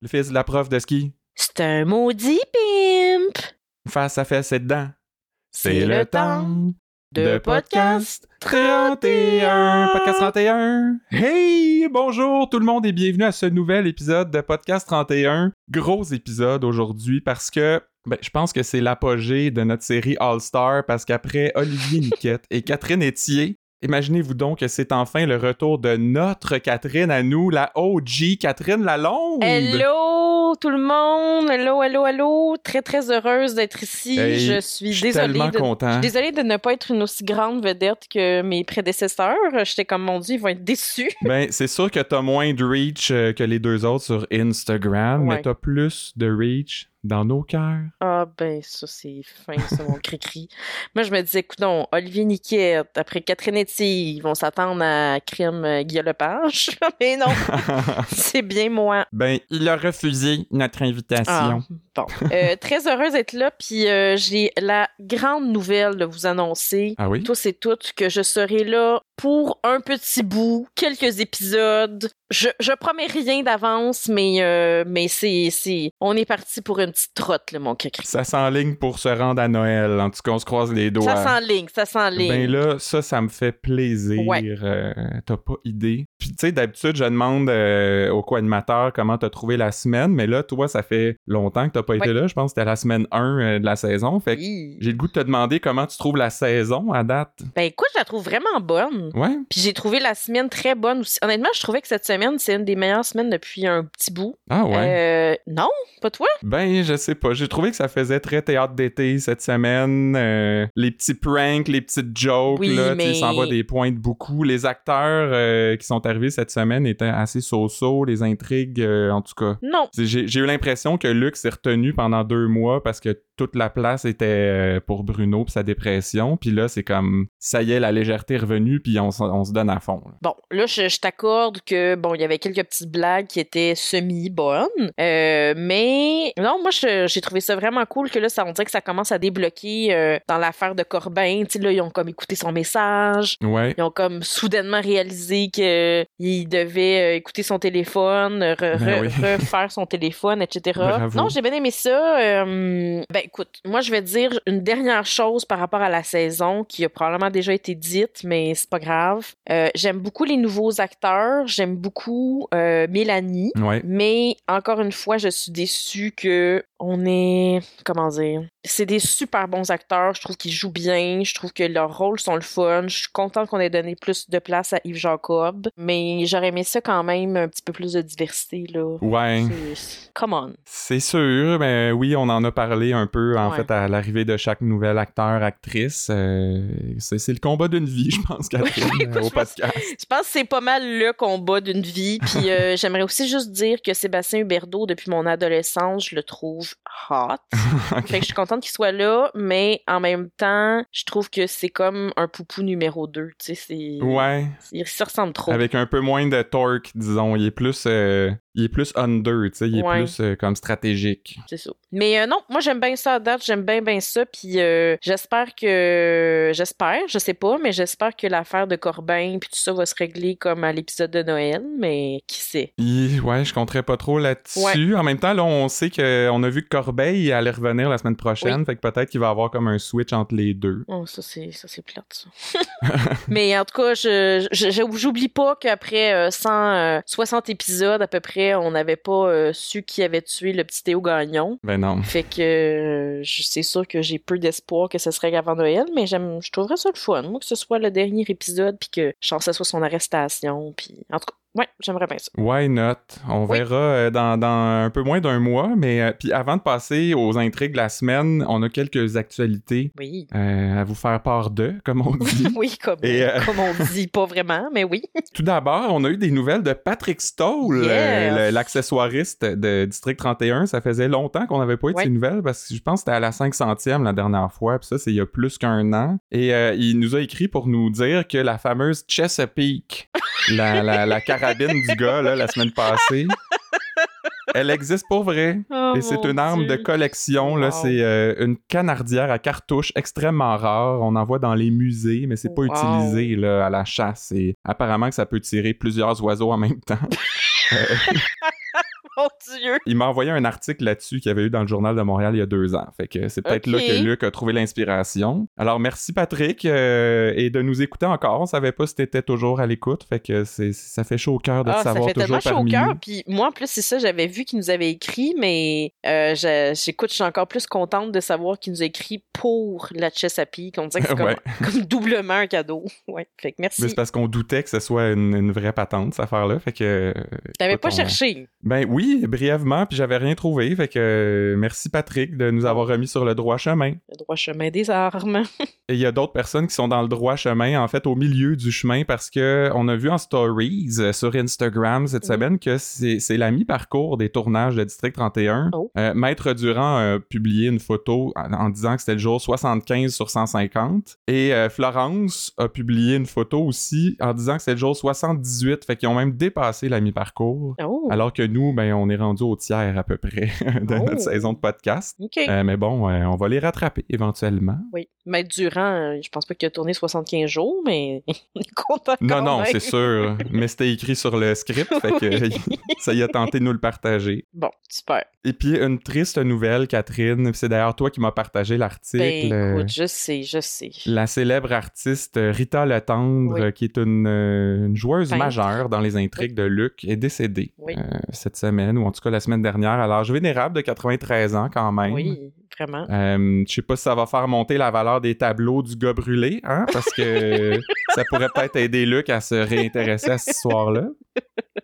Le fils de la prof de ski. C'est un maudit pimp. Face à face et dedans. C'est le temps de podcast 31. Podcast 31. Hey, bonjour tout le monde et bienvenue à ce nouvel épisode de Podcast 31. Gros épisode aujourd'hui parce que ben, je pense que c'est l'apogée de notre série All Star parce qu'après Olivier Niquette et Catherine Etier, Imaginez-vous donc que c'est enfin le retour de notre Catherine à nous, la OG Catherine Lalonde. Hello tout le monde, hello, hello, hello. Très, très heureuse d'être ici. Hey, je suis je suis désolée. tellement de... content. je suis désolée de ne pas être une aussi grande vedette que mes prédécesseurs. J'étais comme, mon Dieu, ils vont être déçus. Ben, c'est sûr que t'as moins de reach euh, que les deux autres sur Instagram, mais Ouais. t'as plus de reach dans nos cœurs. Ah ben ça c'est fin ça mon cri-cri. Moi je me disais écoute non, Olivier Niquette, après Catherine Etier, ils vont s'attendre à crime euh, Guillaume Lepage. Mais non, c'est bien moi. ben, il a refusé notre Ah, invitation. bon. Euh, très heureuse d'être là, puis euh, j'ai la grande nouvelle de vous annoncer. Ah, oui? Tous et toutes que je serai là pour un petit bout, quelques épisodes. Je, je promets rien d'avance, mais euh, mais c'est c'est on est parti pour une petite trotte là mon cri. Ça s'enligne pour se rendre à Noël. En tout cas, on se croise les doigts. Ça s'enligne, ça s'enligne. Ben là, ça, ça me fait plaisir. Ouais. Euh, t'as pas idée. Puis tu sais, d'habitude, je demande euh, au co-animateur comment t'as trouvé la semaine, mais là, toi, ça fait longtemps que t'as pas été là. Je pense que c'était la semaine 1 euh, de la saison. Fait que Oui. j'ai le goût de te demander comment tu trouves la saison à date. Ben écoute, je la trouve vraiment bonne. Ouais? Puis j'ai trouvé la semaine très bonne aussi. Honnêtement, je trouvais que cette semaine, c'est une des meilleures semaines depuis un petit bout. Ah ouais? Euh, non, pas toi? Ben, je sais pas. J'ai trouvé que ça faisait très théâtre d'été cette semaine. Euh, les petits pranks, les petites jokes, Oui, là, mais- ça envoie des pointes beaucoup. Les acteurs euh, qui sont arrivés cette semaine étaient assez so-so. Les intrigues, en tout cas. Non. J'ai eu l'impression que Luc s'est retenu pendant deux mois parce que toute la place était pour Bruno pis sa dépression. Puis là, c'est comme, ça y est, la légèreté est revenue, puis on, se donne à fond. là. Bon, là, je, je t'accorde que, bon, il y avait quelques petites blagues qui étaient semi-bonnes. Euh, mais, non, moi, j'ai trouvé ça vraiment cool que là, ça, on dirait que ça commence à débloquer euh, dans l'affaire de Corbin. Tu sais, là, ils ont comme écouté son message. Ouais. Ils ont comme soudainement réalisé que il devait euh, écouter son téléphone, re- Ben re- oui. refaire son téléphone, etc. Bravo. Non, j'ai bien aimé ça. Euh, ben écoute, moi je vais dire une dernière chose par rapport à la saison qui a probablement déjà été dite, mais c'est pas grave. Euh, j'aime beaucoup les nouveaux acteurs, j'aime beaucoup euh, Mélanie. Ouais. Mais encore une fois, je suis déçue que on est comment dire, c'est des super bons acteurs. Je trouve qu'ils jouent bien. Je trouve que leurs rôles sont le fun. Je suis contente qu'on ait donné plus de place à Yves Jacob, mais j'aurais aimé ça quand même un petit peu plus de diversité là. Ouais. Come on. C'est sûr, mais oui, on en a parlé un peu en Ouais. fait à l'arrivée de chaque nouvel acteur, actrice. Euh, c'est le combat d'une vie, je pense, Catherine, Oui, écoute, euh, au je pense- podcast. Je pense que c'est pas mal le combat d'une vie. Puis euh, j'aimerais aussi juste dire que Sébastien Huberdeau, depuis mon adolescence, je le trouve hot. Ok. Fait que je suis contente qu'il soit là, mais en même temps, je trouve que c'est comme un poupou numéro 2. Tu sais, c'est. Ouais, Il se ressemble trop. avec un peu moins de torque, disons. Il est plus, euh, il est plus under, tu sais. Il est Ouais. plus euh, comme stratégique. C'est ça. Mais euh, non, moi j'aime bien ça à date, j'aime bien bien ça, puis euh, j'espère que j'espère, je sais pas, mais j'espère que l'affaire de Corbin puis tout ça va se régler comme à l'épisode de Noël, mais qui sait? Il- ouais, je compterais pas trop là-dessus. En même temps, là, on sait que on a vu que Corbeil allait revenir la semaine prochaine, fait que peut-être qu'il va y avoir comme un switch entre les deux. Oh, ça c'est ça c'est plate ça. mais en tout cas, je j'oublie pas qu'après euh, 160 épisodes à peu près, on n'avait pas euh, su qui avait tué le petit Théo Gagnon. Ben non. Fait que euh, c'est sûr que j'ai peu d'espoir que ce serait avant Noël, mais j'aime, je trouverais ça le fun. Moi, que ce soit le dernier épisode, puis que je pense que ce soit son arrestation, puis en tout cas, ouais, j'aimerais bien ça. Why not? On Oui. verra euh, dans, dans un peu moins d'un mois, mais euh, puis avant de passer aux intrigues de la semaine, on a quelques actualités Oui. euh, à vous faire part de, comme on dit. oui, comme, Et, euh, comme on dit, pas vraiment, mais oui. Tout d'abord, on a eu des nouvelles de Patrick Stoll, Yes. l'accessoiriste de District 31. Ça faisait longtemps qu'on n'avait pas eu de ces nouvelles parce que je pense que c'était à la 500e la dernière fois, puis ça, c'est il y a plus qu'un an. Et il nous a écrit pour nous dire que la fameuse Chesapeake, la, la, la carabine du gars, là, la semaine passée, elle existe pour vrai. Oh, Et c'est une arme Dieu. de collection. Là, c'est euh, une canardière à cartouche extrêmement rare. On en voit dans les musées, mais c'est pas Wow. utilisé là, à la chasse. Et apparemment que ça peut tirer plusieurs oiseaux en même temps. Mon Dieu! Il m'a envoyé un article là-dessus qu'il y avait eu dans le Journal de Montréal il y a deux ans. Fait que c'est peut-être là que Luc a trouvé l'inspiration. Alors, merci Patrick euh, et de nous écouter encore. On savait pas si t'étais toujours à l'écoute. Fait que c'est, ça fait chaud au cœur de te Ah, ça savoir fait tellement toujours chaud au parmi cœur. Puis moi, en plus, c'est ça, j'avais vu qu'il nous avait écrit, mais euh, je- j'écoute, je suis encore plus contente de savoir qu'il nous a écrit pour la Chesapeake. On dirait que c'est comme, Ouais. comme doublement un cadeau. Ouais. Fait que merci. Mais c'est parce qu'on doutait que ce soit une, une vraie patente, cette affaire-là. Fait que. T'avais pas cherché. Ben oui, brièvement, puis j'avais rien trouvé. Fait que euh, merci Patrick de nous avoir remis sur le droit chemin. Le droit chemin des armes. Et il y a d'autres personnes qui sont dans le droit chemin, en fait, au milieu du chemin, parce que on a vu en stories euh, sur Instagram cette Mhm. semaine que c'est c'est la mi-parcours des tournages de District 31. Oh. Euh, Maître Durand a publié une photo en, en disant que c'était le jour 75 sur 150. Et euh, Florence a publié une photo aussi en disant que c'était le jour 78. Fait qu'ils ont même dépassé la mi-parcours. Oh, Alors que nous, ben, on est rendu au tiers à peu près de Oh. notre saison de podcast. Euh, mais bon, euh, on va les rattraper éventuellement. Oui. Maître Durand, euh, je pense pas qu'il a tourné 75 jours, mais on est content Non, quand non, c'est sûr. Mais c'était écrit sur le script, fait que ça y a tenté de nous le partager. Bon, super. Et puis, une triste nouvelle, Catherine, c'est d'ailleurs toi qui m'as partagé l'article. Ben, écoute, je sais, je sais. La célèbre artiste Rita Letendre, Oui. qui est une, une joueuse Peintre. majeure dans les intrigues de Luc, est décédée Oui. euh, cette semaine, ou en tout cas la semaine dernière, à l'âge vénérable de 93 ans quand même. Oui, vraiment. Euh, je sais pas si ça va faire monter la valeur des tableaux du gars brûlé, hein, parce que ça pourrait peut-être aider Luc à se réintéresser à cette histoire-là.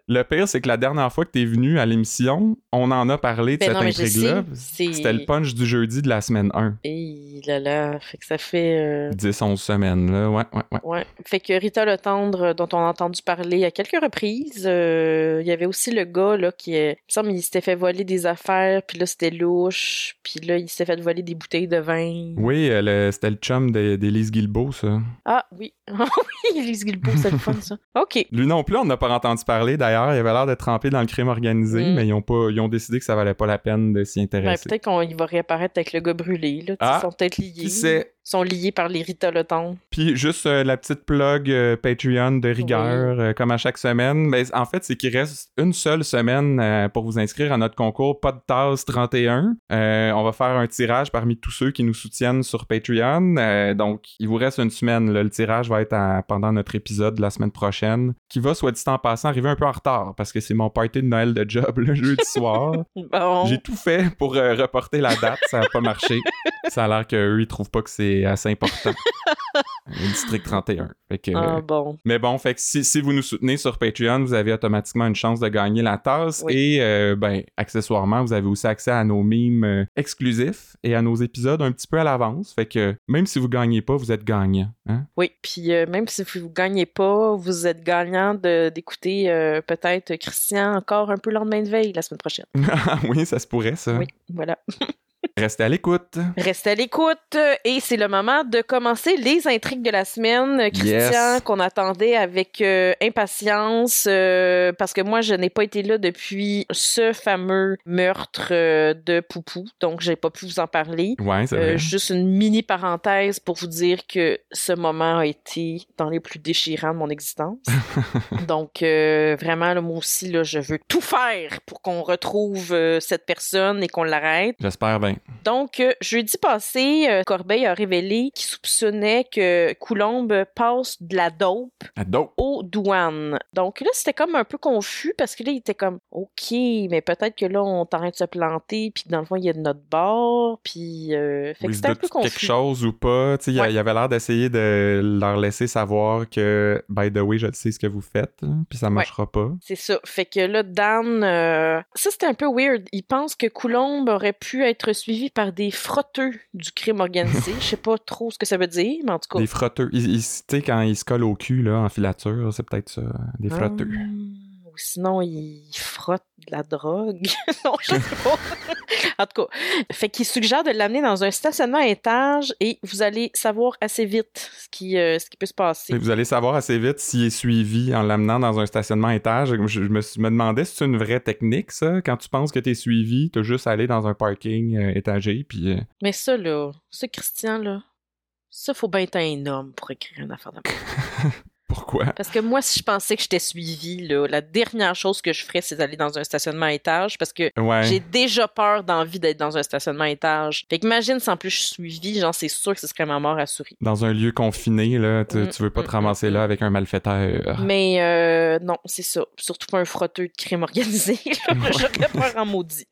Le pire, c'est que la dernière fois que t'es venu à l'émission, on en a parlé de Ben cette intrigue-là. C'était le punch du jeudi de la semaine 1. Et là là, fait que ça fait... euh, 10-11 semaines, là. Ouais, ouais, ouais. Ouais. Fait que Rita Le Tendre, euh, dont on a entendu parler à quelques reprises, euh, il y avait aussi le gars, là, qui, euh, il me semble, il s'était fait voler des affaires, puis là, c'était louche, puis là, il s'était fait voler des bouteilles de vin. Oui, euh, c'était le chum d'Élise Guilbeault, ça. Ah, oui. Ah oui, Elise Guilbeault, c'est le fun, ça. OK. Lui non plus, on n'a pas entendu parler. D'ailleurs, il avait l'air de tremper dans le crime organisé, Mm. mais ils ont, pas, ils ont décidé que ça valait pas la peine de s'y Ben, intéresser. peut-être qu'il va réapparaître avec le gars brûlé, là. Ah, Ils sont peut-être liés. Qui sait? Ils sont liés par les Rita Le Tendre. Puis juste euh, la petite plug euh, Patreon de rigueur, euh, comme à chaque semaine. Mais en fait, c'est qu'il reste une seule semaine pour vous inscrire à notre concours Pas de tasse 31. Euh, on va faire un tirage parmi tous ceux qui nous soutiennent sur Patreon. Donc, il vous reste une semaine. là. Le tirage va être à- pendant notre épisode de la semaine prochaine, qui va, soit dit en passant, arriver un peu en retard parce que c'est mon party de Noël de job le jeudi soir. Bon. J'ai tout fait pour euh, reporter la date, ça n'a pas marché. Ça a l'air qu'eux, ils trouvent pas que c'est assez important. Le District 31. Fait que, Ah, bon. Mais bon, fait que si, si vous nous soutenez sur Patreon, vous avez automatiquement une chance de gagner la tasse. Oui. Et euh, ben, accessoirement, vous avez aussi accès à nos mimes euh, exclusifs et à nos épisodes un petit peu à l'avance. Fait que même si vous gagnez pas, vous êtes gagnant. Hein? Oui, puis euh, même si vous gagnez pas, vous êtes gagnant d'écouter euh, peut-être Christian encore un peu le lendemain de veille la semaine prochaine. Ah oui, ça se pourrait, ça. Oui, voilà. Restez à l'écoute. Restez à l'écoute et c'est le moment de commencer les intrigues de la semaine, Christian, Yes. qu'on attendait avec euh, impatience euh, parce que moi je n'ai pas été là depuis ce fameux meurtre euh, de Poupou, donc j'ai pas pu vous en parler. Ouais, c'est vrai. juste une mini parenthèse pour vous dire que ce moment a été dans les plus déchirants de mon existence. Donc vraiment, là, moi aussi, là, je veux tout faire pour qu'on retrouve cette personne et qu'on l'arrête. J'espère bien. Donc, euh, jeudi passé, euh, Corbeil a révélé qu'il soupçonnait que Coulombe passe de la dope À dope. aux douanes. Donc là, c'était comme un peu confus parce que là, il était comme OK, mais peut-être que là, on t'arrête de se planter, puis dans le fond, il y a de notre bord, puis euh, fait que c'était un peu de quelque confus. chose ou pas? Tu sais, il Ouais. avait l'air d'essayer de leur laisser savoir que, by the way, je sais ce que vous faites, puis ça marchera pas. C'est ça. Fait que là, Dan, euh, ça c'était un peu weird. Il pense que Coulombe aurait pu être suivi par des frotteux du crime organisé. Je sais pas trop ce que ça veut dire, mais en tout cas. Des frotteux. Tu sais, quand ils se collent au cul, là, en filature, c'est peut-être ça. Des frotteux. Ah, ou sinon, il frotte de la drogue. non, je sais pas. en tout cas, fait qu'il suggère de l'amener dans un stationnement à étage et vous allez savoir assez vite ce qui, euh, ce qui peut se passer. Et Vous allez savoir assez vite s'il est suivi en l'amenant dans un stationnement à étage. Je, je me, demandais si c'est une vraie technique, ça? Quand tu penses que t'es suivi, t'as juste à aller dans un parking euh, étagé, puis... euh, Mais ça, là, ce Christian, là, ça, faut bien être un homme pour écrire une affaire de. Pourquoi? Parce que moi, si je pensais que j'étais suivie, là, la dernière chose que je ferais, c'est d'aller dans un stationnement à étage parce que Ouais. j'ai déjà peur d'envie d'être dans un stationnement à étage. Fait qu'imagine si en plus je suis suivie, genre c'est sûr que ce serait ma mort assurée. Dans un lieu confiné, là, tu, Mm, tu veux pas te mm, ramasser mm, là avec un malfaiteur. Mais euh, non, c'est ça. Surtout pas un frotteux de crime organisé. J'aurais peur en maudit.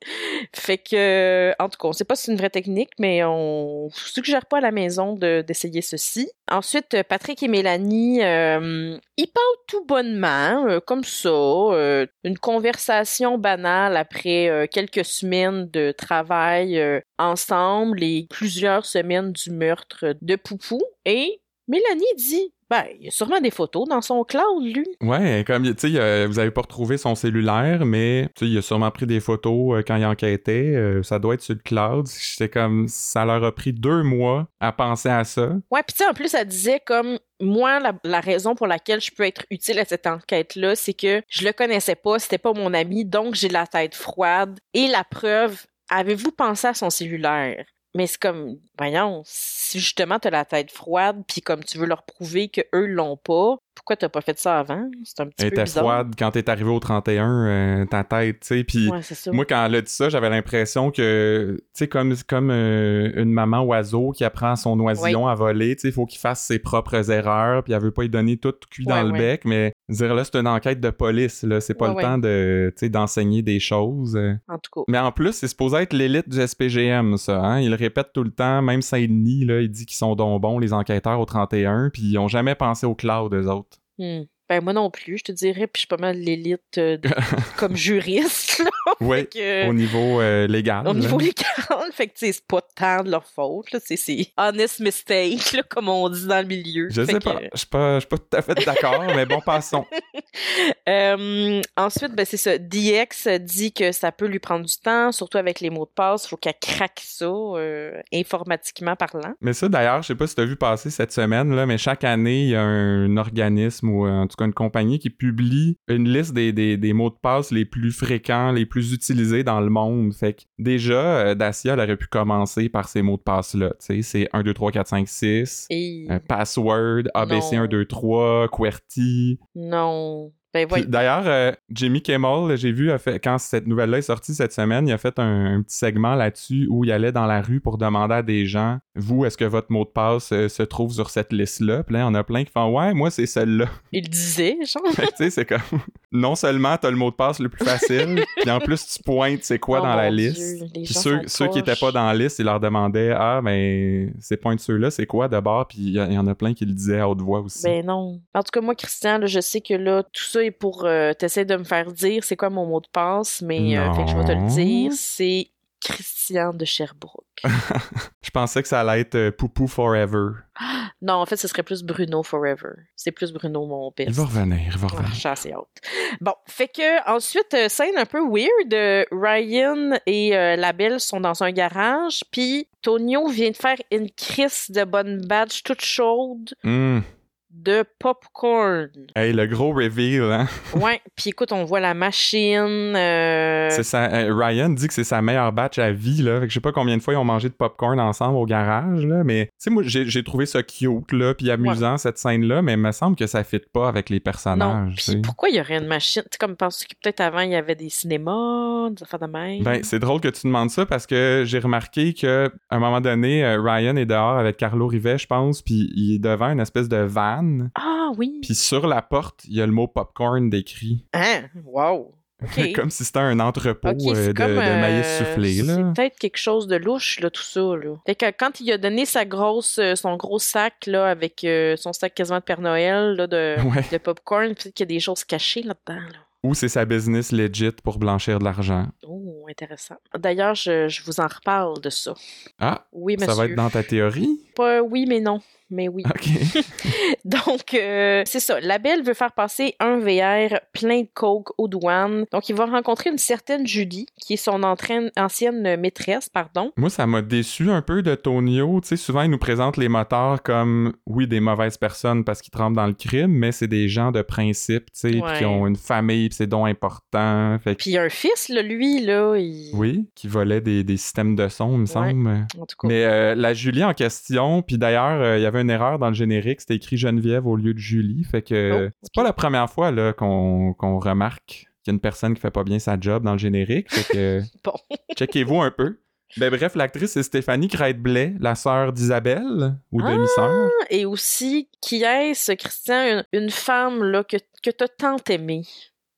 Fait que, en tout cas, on sait pas si c'est une vraie technique, mais on suggère pas à la maison de- d'essayer ceci. Ensuite, euh, Patrick et Mélanie, euh, ils parlent tout bonnement, euh, comme ça. euh, une conversation banale après euh, quelques semaines de travail euh, ensemble et plusieurs semaines du meurtre de Poupou. Et Mélanie dit, ben, il y a sûrement des photos dans son cloud, lui. Ouais, comme, tu sais, a- vous avez pas retrouvé son cellulaire, mais, tu sais, il a sûrement pris des photos euh, quand il enquêtait. euh, ça doit être sur le cloud. J'étais comme, ça leur a pris deux mois à penser à ça. Ouais, puis tu sais, en plus, elle disait comme moi, la, la raison pour laquelle je peux être utile à cette enquête-là, c'est que je le connaissais pas, c'était pas mon ami, donc j'ai la tête froide. Et la preuve, avez-vous pensé à son cellulaire? Mais c'est comme, voyons, si justement t'as la tête froide, puis comme tu veux leur prouver que eux l'ont pas, pourquoi t'as pas fait ça avant? C'est un petit Elle peu était froide quand t'es arrivé au 31, euh, ta tête, tu sais, puis... Ouais. Moi, quand elle a dit ça, j'avais l'impression que, tu sais, comme, comme euh, une maman oiseau qui apprend à son oisillon à voler, tu sais, il faut qu'il fasse ses propres erreurs, puis elle veut pas lui donner tout cuit dans Ouais, le bec, mais dire là, c'est une enquête de police, là, c'est pas le temps de, tu sais, d'enseigner des choses. En tout cas. Mais en plus, c'est supposé être l'élite du SPGM, ça, hein? Il le répète tout le temps, même Saint-Denis, là, il dit qu'ils sont donc bons, les enquêteurs au 31, puis ils ont jamais pensé au cloud, eux autres. Hmm. Ben moi non plus, je te dirais, puis je suis pas mal l'élite euh, comme juriste, là. Oui, au niveau euh, légal. Au là. niveau légal, fait que c'est pas tant de leur faute, là, c'est honest mistake, là, comme on dit dans le milieu. Je sais que, pas, je suis pas, pas tout à fait d'accord, mais bon, passons. ensuite, ben c'est ça. DX dit que ça peut lui prendre du temps, surtout avec les mots de passe. Faut qu'elle craque ça, euh, informatiquement parlant. Mais ça, d'ailleurs, je sais pas si tu as vu passer cette semaine, là, mais chaque année, il y a un organisme ou en tout cas une compagnie qui publie une liste des, des, des mots de passe les plus fréquents, les plus utilisés dans le monde. Fait que déjà, euh, Dacia, elle aurait pu commencer par ces mots de passe-là. Tu sais, c'est 1, 2, 3, 4, 5, 6. Et euh, password, ABC Non. 1, 2, 3, QWERTY. non. Ben. D'ailleurs, euh, Jimmy Kimmel, j'ai vu, a fait, quand cette nouvelle-là est sortie cette semaine, il a fait un, un petit segment là-dessus où il allait dans la rue pour demander à des gens Vous, est-ce que votre mot de passe euh, se trouve sur cette liste-là Puis là, il y en a plein qui font Ouais, moi, c'est celle-là. Il disait, genre. Tu sais, c'est comme Non seulement t'as le mot de passe le plus facile, puis en plus, tu pointes c'est quoi Oh dans la liste. Puis ceux, qui étaient poches. pas dans la liste, ils leur demandaient Ah, ben, ces points de ceux-là, c'est quoi d'abord Puis il y, en a plein qui le disaient à haute voix aussi. Ben non. En tout cas, moi, Christian, là, je sais que là, tout ça est pour euh, t'essayes de me faire dire c'est quoi mon mot de passe, mais euh, fait que je vais te le dire, c'est Christian de Sherbrooke. Je pensais que ça allait être euh, Poupou Forever. non, en fait, ce serait plus Bruno Forever. C'est plus Bruno mon best. Il va revenir, il va Ah, revenir. suis assez hâte. Bon, fait que ensuite, euh, scène un peu weird. euh, Ryan et la belle sont dans un garage, puis Tonio vient de faire une crise de bonne batch toute chaude Hum. De popcorn. Hey, le gros reveal, hein? Ouais, puis écoute, on voit la machine. euh, C'est sa- euh, Ryan dit que c'est sa meilleure batch à vie, là. Fait que je sais pas combien de fois ils ont mangé de popcorn ensemble au garage, là. Mais, tu sais, moi, j'ai trouvé ça cute, là, puis amusant, cette scène-là, mais il me semble que ça fit pas avec les Non, personnages, sais. pourquoi il y aurait une machine? Tu comme parce que peut-être avant, il y avait des cinémas, des affaires de même? Ben, c'est drôle que tu demandes ça parce que j'ai remarqué que à un moment donné, euh, Ryan est dehors avec Carlo Rivet, je pense, puis il est devant une espèce de van, Ah oui! puis sur la porte, il y a le mot popcorn décrit. Hein? Wow! Comme si c'était un entrepôt euh, de, comme, de maïs euh, soufflé, là. C'est peut-être quelque chose de louche, là, tout ça, là. Fait que quand il a donné sa grosse, euh, son gros sac, là, avec euh, son sac quasiment de Père Noël, là, de, Ouais. de popcorn, peut-être qu'il y a des choses cachées là-dedans, là. Ou c'est sa business legit pour blanchir de l'argent. Oh, intéressant. D'ailleurs, je, je vous en reparle de ça. Ah, Oui, monsieur. ça va être dans ta théorie? Pas oui, mais non. Mais oui. OK. Donc, euh, c'est ça. La belle veut faire passer un VR plein de coke aux douanes. Donc, il va rencontrer une certaine Julie, qui est son entraîne- ancienne maîtresse, pardon. Moi, ça m'a déçu un peu de Tonio. Tu sais, souvent, il nous présente les moteurs comme, oui, des mauvaises personnes parce qu'ils trempent dans le crime, mais c'est des gens de principe, tu sais, Ouais. qui ont une famille, puis c'est donc important. Fait que, Puis, il y a un fils, là, lui, là, il... oui, qui volait des, des systèmes de son, il me semble. En tout cas. Mais euh, la Julie en question, puis d'ailleurs, euh, il y avait une erreur dans le générique, c'était écrit Geneviève au lieu de Julie. Fait que Oh, c'est pas la première fois là, qu'on qu'on remarque qu'il y a une personne qui fait pas bien sa job dans le générique. Fait que Bon. checkez-vous un peu. Ben bref, l'actrice c'est Stéphanie Crête-Blais, la sœur d'Isabelle, ou Ah! demi-sœur. Et aussi, qui est-ce, Christian, une, une femme là, que, que t'as tant aimée?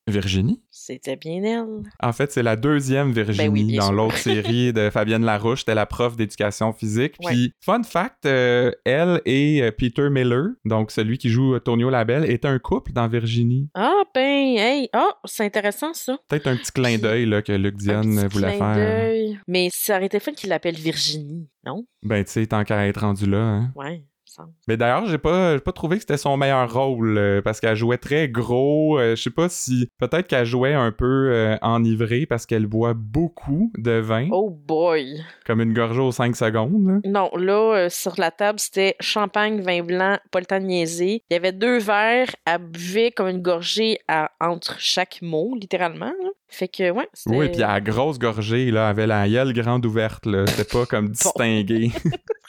Virginie. C'était bien elle. En fait, c'est la deuxième Virginie Ben oui, bien dans l'autre série de Fabienne Larouche. C'était la prof d'éducation physique. Puis, fun fact, euh, elle et euh, Peter Miller, donc celui qui joue Tonio Labelle, étaient un couple dans Virginie. Ah, ben, hey, ah, c'est intéressant ça. Peut-être un petit clin d'œil là, que Luc petit voulait clin faire. Mais ça aurait été fun qu'il l'appelle Virginie, non? Ben, tu sais, tant qu'à être rendu là. Hein. Ouais, Mais d'ailleurs, j'ai pas, pas trouvé que c'était son meilleur rôle euh, parce qu'elle jouait très gros. euh, je sais pas si. Peut-être qu'elle jouait un peu euh, enivrée parce qu'elle boit beaucoup de vin, Oh boy! comme une gorgée aux 5 secondes. là. Non, là, euh, sur la table, c'était champagne, vin blanc, pas le temps de niaiser. Il y avait deux verres, elle buvait comme une gorgée à- entre chaque mot, littéralement. là. Fait que, ouais. Oui, puis à grosse gorgée, là, avait la gueule grande ouverte, là. C'était pas comme distingué.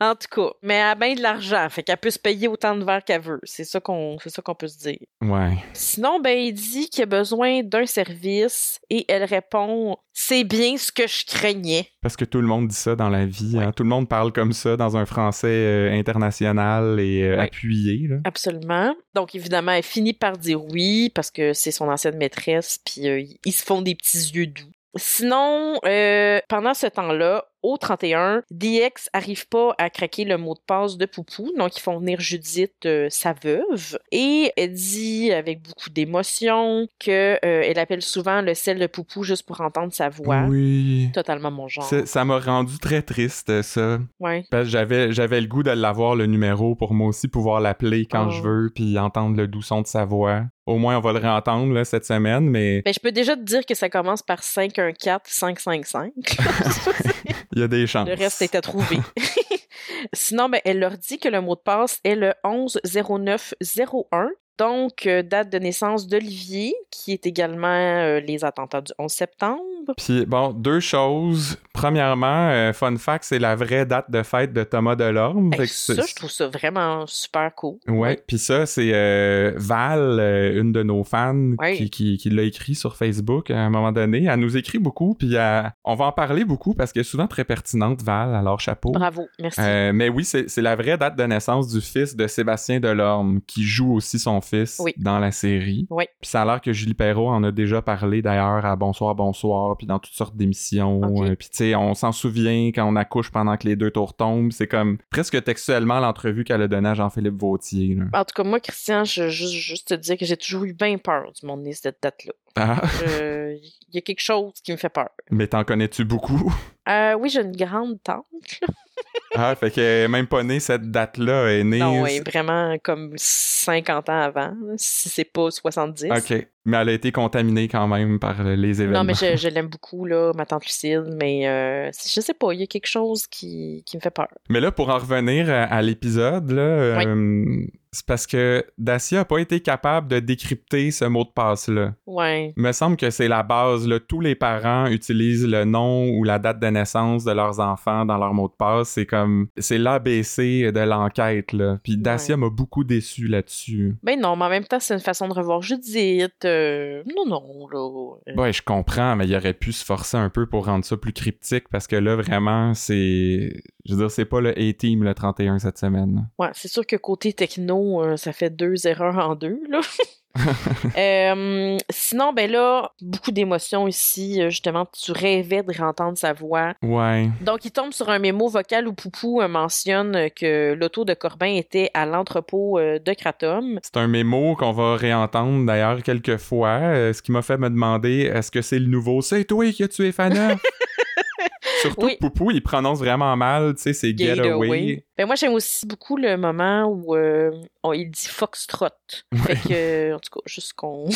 En tout cas, mais elle a bien de l'argent, fait qu'elle peut se payer autant de verres qu'elle veut. C'est ça qu'on c'est ça qu'on peut se dire. ouais. Sinon, ben, il dit qu'il a besoin d'un service et elle répond C'est bien ce que je craignais. Parce que tout le monde dit ça dans la vie. Ouais. hein. Tout le monde parle comme ça dans un français euh, international et euh, Ouais. appuyé, là. Absolument. Donc, évidemment, elle finit par dire oui parce que c'est son ancienne maîtresse, puis euh, ils se font des petits yeux doux. Sinon, euh, pendant ce temps-là, au 31, DX arrive pas à craquer le mot de passe de Poupou, donc ils font venir Judith, euh, sa veuve, et elle dit avec beaucoup d'émotion que euh, elle appelle souvent le sel de Poupou juste pour entendre sa voix. Oui. Totalement mon genre. Ça m'a rendu très triste, ça. Ouais. Parce que j'avais, j'avais le goût de l'avoir, le numéro, pour moi aussi pouvoir l'appeler quand Oh. je veux, puis entendre le doux son de sa voix. Au moins, on va le réentendre, là, cette semaine, mais Ben, je peux déjà te dire que ça commence par 514 555. il y a des chances. Le reste est à trouver. Sinon, ben, elle leur dit que le mot de passe est le 110901. Donc, euh, date de naissance d'Olivier, qui est également euh, les attentats du 11 septembre. Puis bon, deux choses. Premièrement, euh, fun fact, c'est la vraie date de fête de Thomas Delorme. Hey, ça, je trouve ça vraiment super cool. Ouais, puis ça, c'est euh, Val, euh, une de nos fans, Ouais. qui, qui, qui l'a écrit sur Facebook à un moment donné. Elle nous écrit beaucoup, puis elle- on va en parler beaucoup parce qu'elle est souvent très pertinente, Val, alors chapeau. Bravo, merci. Euh, mais oui, c'est c'est la vraie date de naissance du fils de Sébastien Delorme, qui joue aussi son fils Oui. dans la série. Oui. Puis ça a l'air que Julie Perrault en a déjà parlé d'ailleurs à Bonsoir, Bonsoir, puis dans toutes sortes d'émissions. Euh, puis tu sais, on s'en souvient quand on accouche pendant que les deux tours tombent. C'est comme presque textuellement l'entrevue qu'elle a donnée à Jean-Philippe Vautier. là. En tout cas, moi, Christian, je veux juste, juste te dire que j'ai toujours eu bien peur du monde né cette date-là. Ah, Il y a quelque chose qui me fait peur. mais t'en connais-tu beaucoup? Euh, oui, j'ai une grande tante. Ah, fait qu'elle est même pas née cette date-là, elle est née... Non, ouais, vraiment comme 50 ans avant, si c'est pas 70. Ok, mais elle a été contaminée quand même par les événements. Non, mais je, je l'aime beaucoup, là, ma tante Lucille, mais euh, je sais pas, il y a quelque chose qui, qui me fait peur. Mais là, pour en revenir à, à l'épisode, là, euh, c'est parce que Dacia a pas été capable de décrypter ce mot de passe-là. Ouais. Il me semble que c'est la base. Là. Tous les parents utilisent le nom ou la date de naissance de leurs enfants dans leur mot de passe. C'est comme... C'est l'ABC de l'enquête, là. Puis Dacia m'a beaucoup déçu là-dessus. Ben non, mais en même temps, c'est une façon de revoir Judith. euh, non, non, là. Ouais, je comprends, mais il aurait pu se forcer un peu pour rendre ça plus cryptique parce que là, vraiment, c'est... Je veux dire, c'est pas le A-Team le 31 cette semaine. Ouais, c'est sûr que côté techno, euh, ça fait deux erreurs en deux, là. Euh, sinon, ben là, beaucoup d'émotions ici. Euh, Justement, tu rêvais de réentendre sa voix. Ouais. Donc, il tombe sur un mémo vocal où Poupou mentionne que l'auto de Corbin était à l'entrepôt de Kratom. C'est un mémo qu'on va réentendre d'ailleurs quelques fois, ce qui m'a fait me demander est-ce que c'est le nouveau? C'est toi qui as tué Fana Surtout Oui. que Poupou, il prononce vraiment mal, tu sais, c'est Getaway. Ben moi, j'aime aussi beaucoup le moment où euh, on, il dit Foxtrot. Fait que, en tout cas, juste qu'on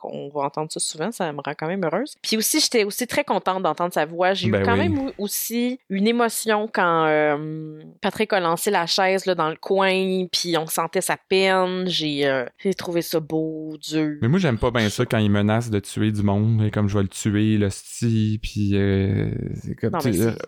qu'on va entendre ça souvent, ça me rend quand même heureuse. Puis aussi, j'étais aussi très contente d'entendre sa voix. J'ai Ben eu quand oui. même aussi une émotion quand euh, Patrick a lancé la chaise là, dans le coin, puis on sentait sa peine. J'ai euh, j'ai trouvé ça beau, dur. Mais moi, j'aime pas bien ça quand il menace de tuer du monde, et comme je vais le tuer, le sti, puis euh,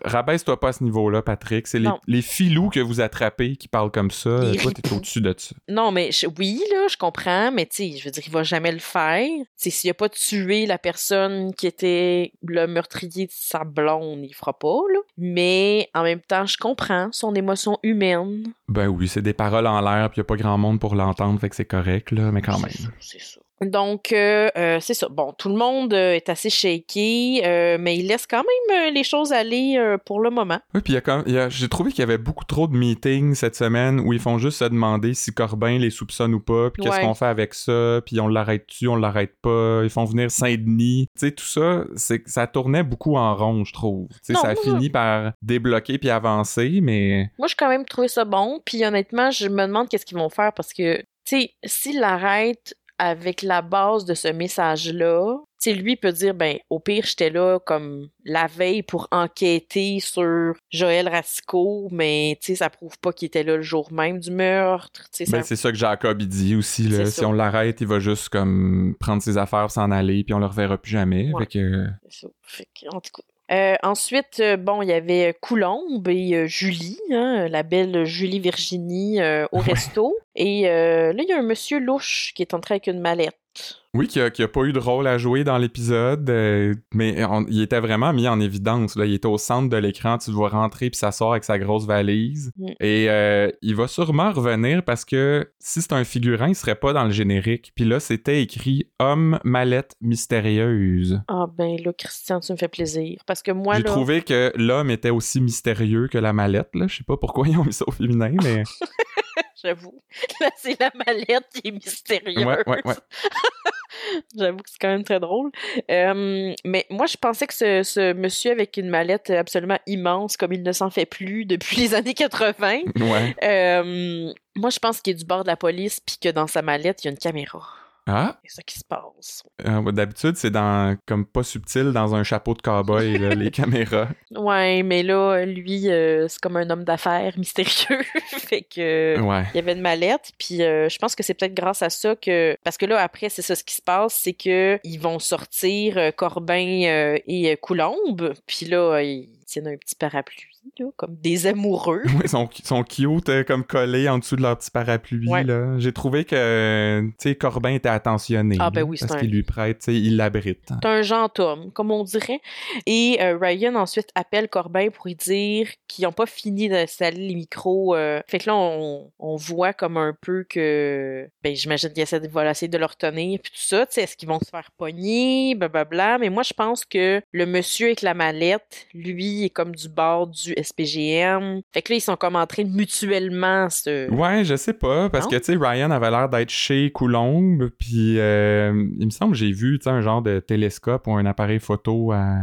Rabaisse-toi pas à ce niveau-là, Patrick. C'est les, filous que vous attrapez qui parlent comme ça. Toi, t'es au-dessus de ça. Non, mais je- oui, là, je comprends, mais tu sais, je veux dire, il va jamais le faire. Sais, s'il a pas tué la personne qui était le meurtrier de sa blonde, il fera pas, là. Mais en même temps, je comprends son émotion humaine. Ben oui, c'est des paroles en l'air, puis y a pas grand monde pour l'entendre, fait que c'est correct, là, mais quand C'est même. C'est ça. Donc, euh, euh, c'est ça. Bon, tout le monde euh, est assez shaky, euh, mais il laisse quand même les choses aller euh, pour le moment. Oui, puis j'ai trouvé qu'il y avait beaucoup trop de meetings cette semaine où ils font juste se demander si Corbin les soupçonne ou pas, puis qu'est-ce Ouais. qu'on fait avec ça, puis on l'arrête-tu, on l'arrête pas, ils font venir Saint-Denis. Tu sais, tout ça, ça tournait beaucoup en rond, je trouve. Tu sais, ça a fini par débloquer puis avancer, mais Moi, j'ai quand même trouvé ça bon. Puis honnêtement, je me demande qu'est-ce qu'ils vont faire parce que, tu sais, s'ils l'arrêtent avec la base de ce message-là, tu sais, lui peut dire, ben, au pire, j'étais là comme la veille pour enquêter sur Joël Racicot, mais tu sais, ça prouve pas qu'il était là le jour même du meurtre. Tu sais, ben, ça... c'est ça que Jacob il dit aussi. Là. Si ça. on l'arrête, il va juste comme prendre ses affaires, s'en aller, puis on le reverra plus jamais. Ouais. Fait que... C'est ça. Fait que, en tout cas. Euh, ensuite, euh, bon, il y avait Coulombe et euh, Julie, hein, la belle Julie Virginie euh, au Ouais. resto. Et là, il y a un monsieur louche qui est entré avec une mallette. Oui, qui a, qui a pas eu de rôle à jouer dans l'épisode, euh, mais on- il était vraiment mis en évidence. Là. Il était au centre de l'écran, tu le vois rentrer puis ça sort avec sa grosse valise. Mm. Et euh, il va sûrement revenir parce que si c'est un figurant, il serait pas dans le générique. Puis là, c'était écrit Homme mallette mystérieuse. Ah ben là, Christian, tu me fais plaisir. Parce que moi, J'ai là, trouvé que l'homme était aussi mystérieux que la mallette. Je sais pas pourquoi ils ont mis ça au féminin, mais j'avoue, là, c'est la mallette qui est mystérieuse. ouais, ouais, ouais. J'avoue que c'est quand même très drôle. Euh, mais moi, je pensais que ce, ce monsieur avec une mallette absolument immense, comme il ne s'en fait plus depuis les années 80, ouais. euh, moi, je pense qu'il est du bord de la police, puis que dans sa mallette, il y a une caméra. Ah, C'est ça qui se passe. euh, d'habitude, c'est dans comme pas subtil dans un chapeau de cowboy, là, les caméras. Ouais, mais là, lui, euh, c'est comme un homme d'affaires mystérieux. fait que. Ouais. Il y avait une mallette, puis euh, je pense que c'est peut-être grâce à ça que parce que là après c'est ça ce qui se passe, c'est que ils vont sortir Corbin et Coulombe, puis là ils tiennent un petit parapluie là, comme des amoureux. Ouais, ils sont, cute, euh, comme collés en dessous de leur petit parapluie. Ouais. là. J'ai trouvé que, tu sais, Corbin était attentionné. Ah, ben oui, c'est Parce un- qu'il lui prête, il l'abrite. C'est un gentilhomme, comme on dirait. Et euh, Ryan ensuite appelle Corbin pour lui dire qu'ils n'ont pas fini d'installer les micros. euh. Fait que là, on, on voit comme un peu que... Ben, j'imagine qu'il essaie de, voilà, essayer de le retenir, puis tout ça. Tu sais, est-ce qu'ils vont se faire pogner, blablabla. Mais moi, je pense que le monsieur avec la mallette, lui, est comme du bord du SPGM. Fait que là, ils sont comme en train de mutuellement se... Ouais, je sais pas, parce Non? que, tu sais, Ryan avait l'air d'être chez Coulombe, puis euh, il me semble que j'ai vu, tu sais, un genre de télescope ou un appareil photo à-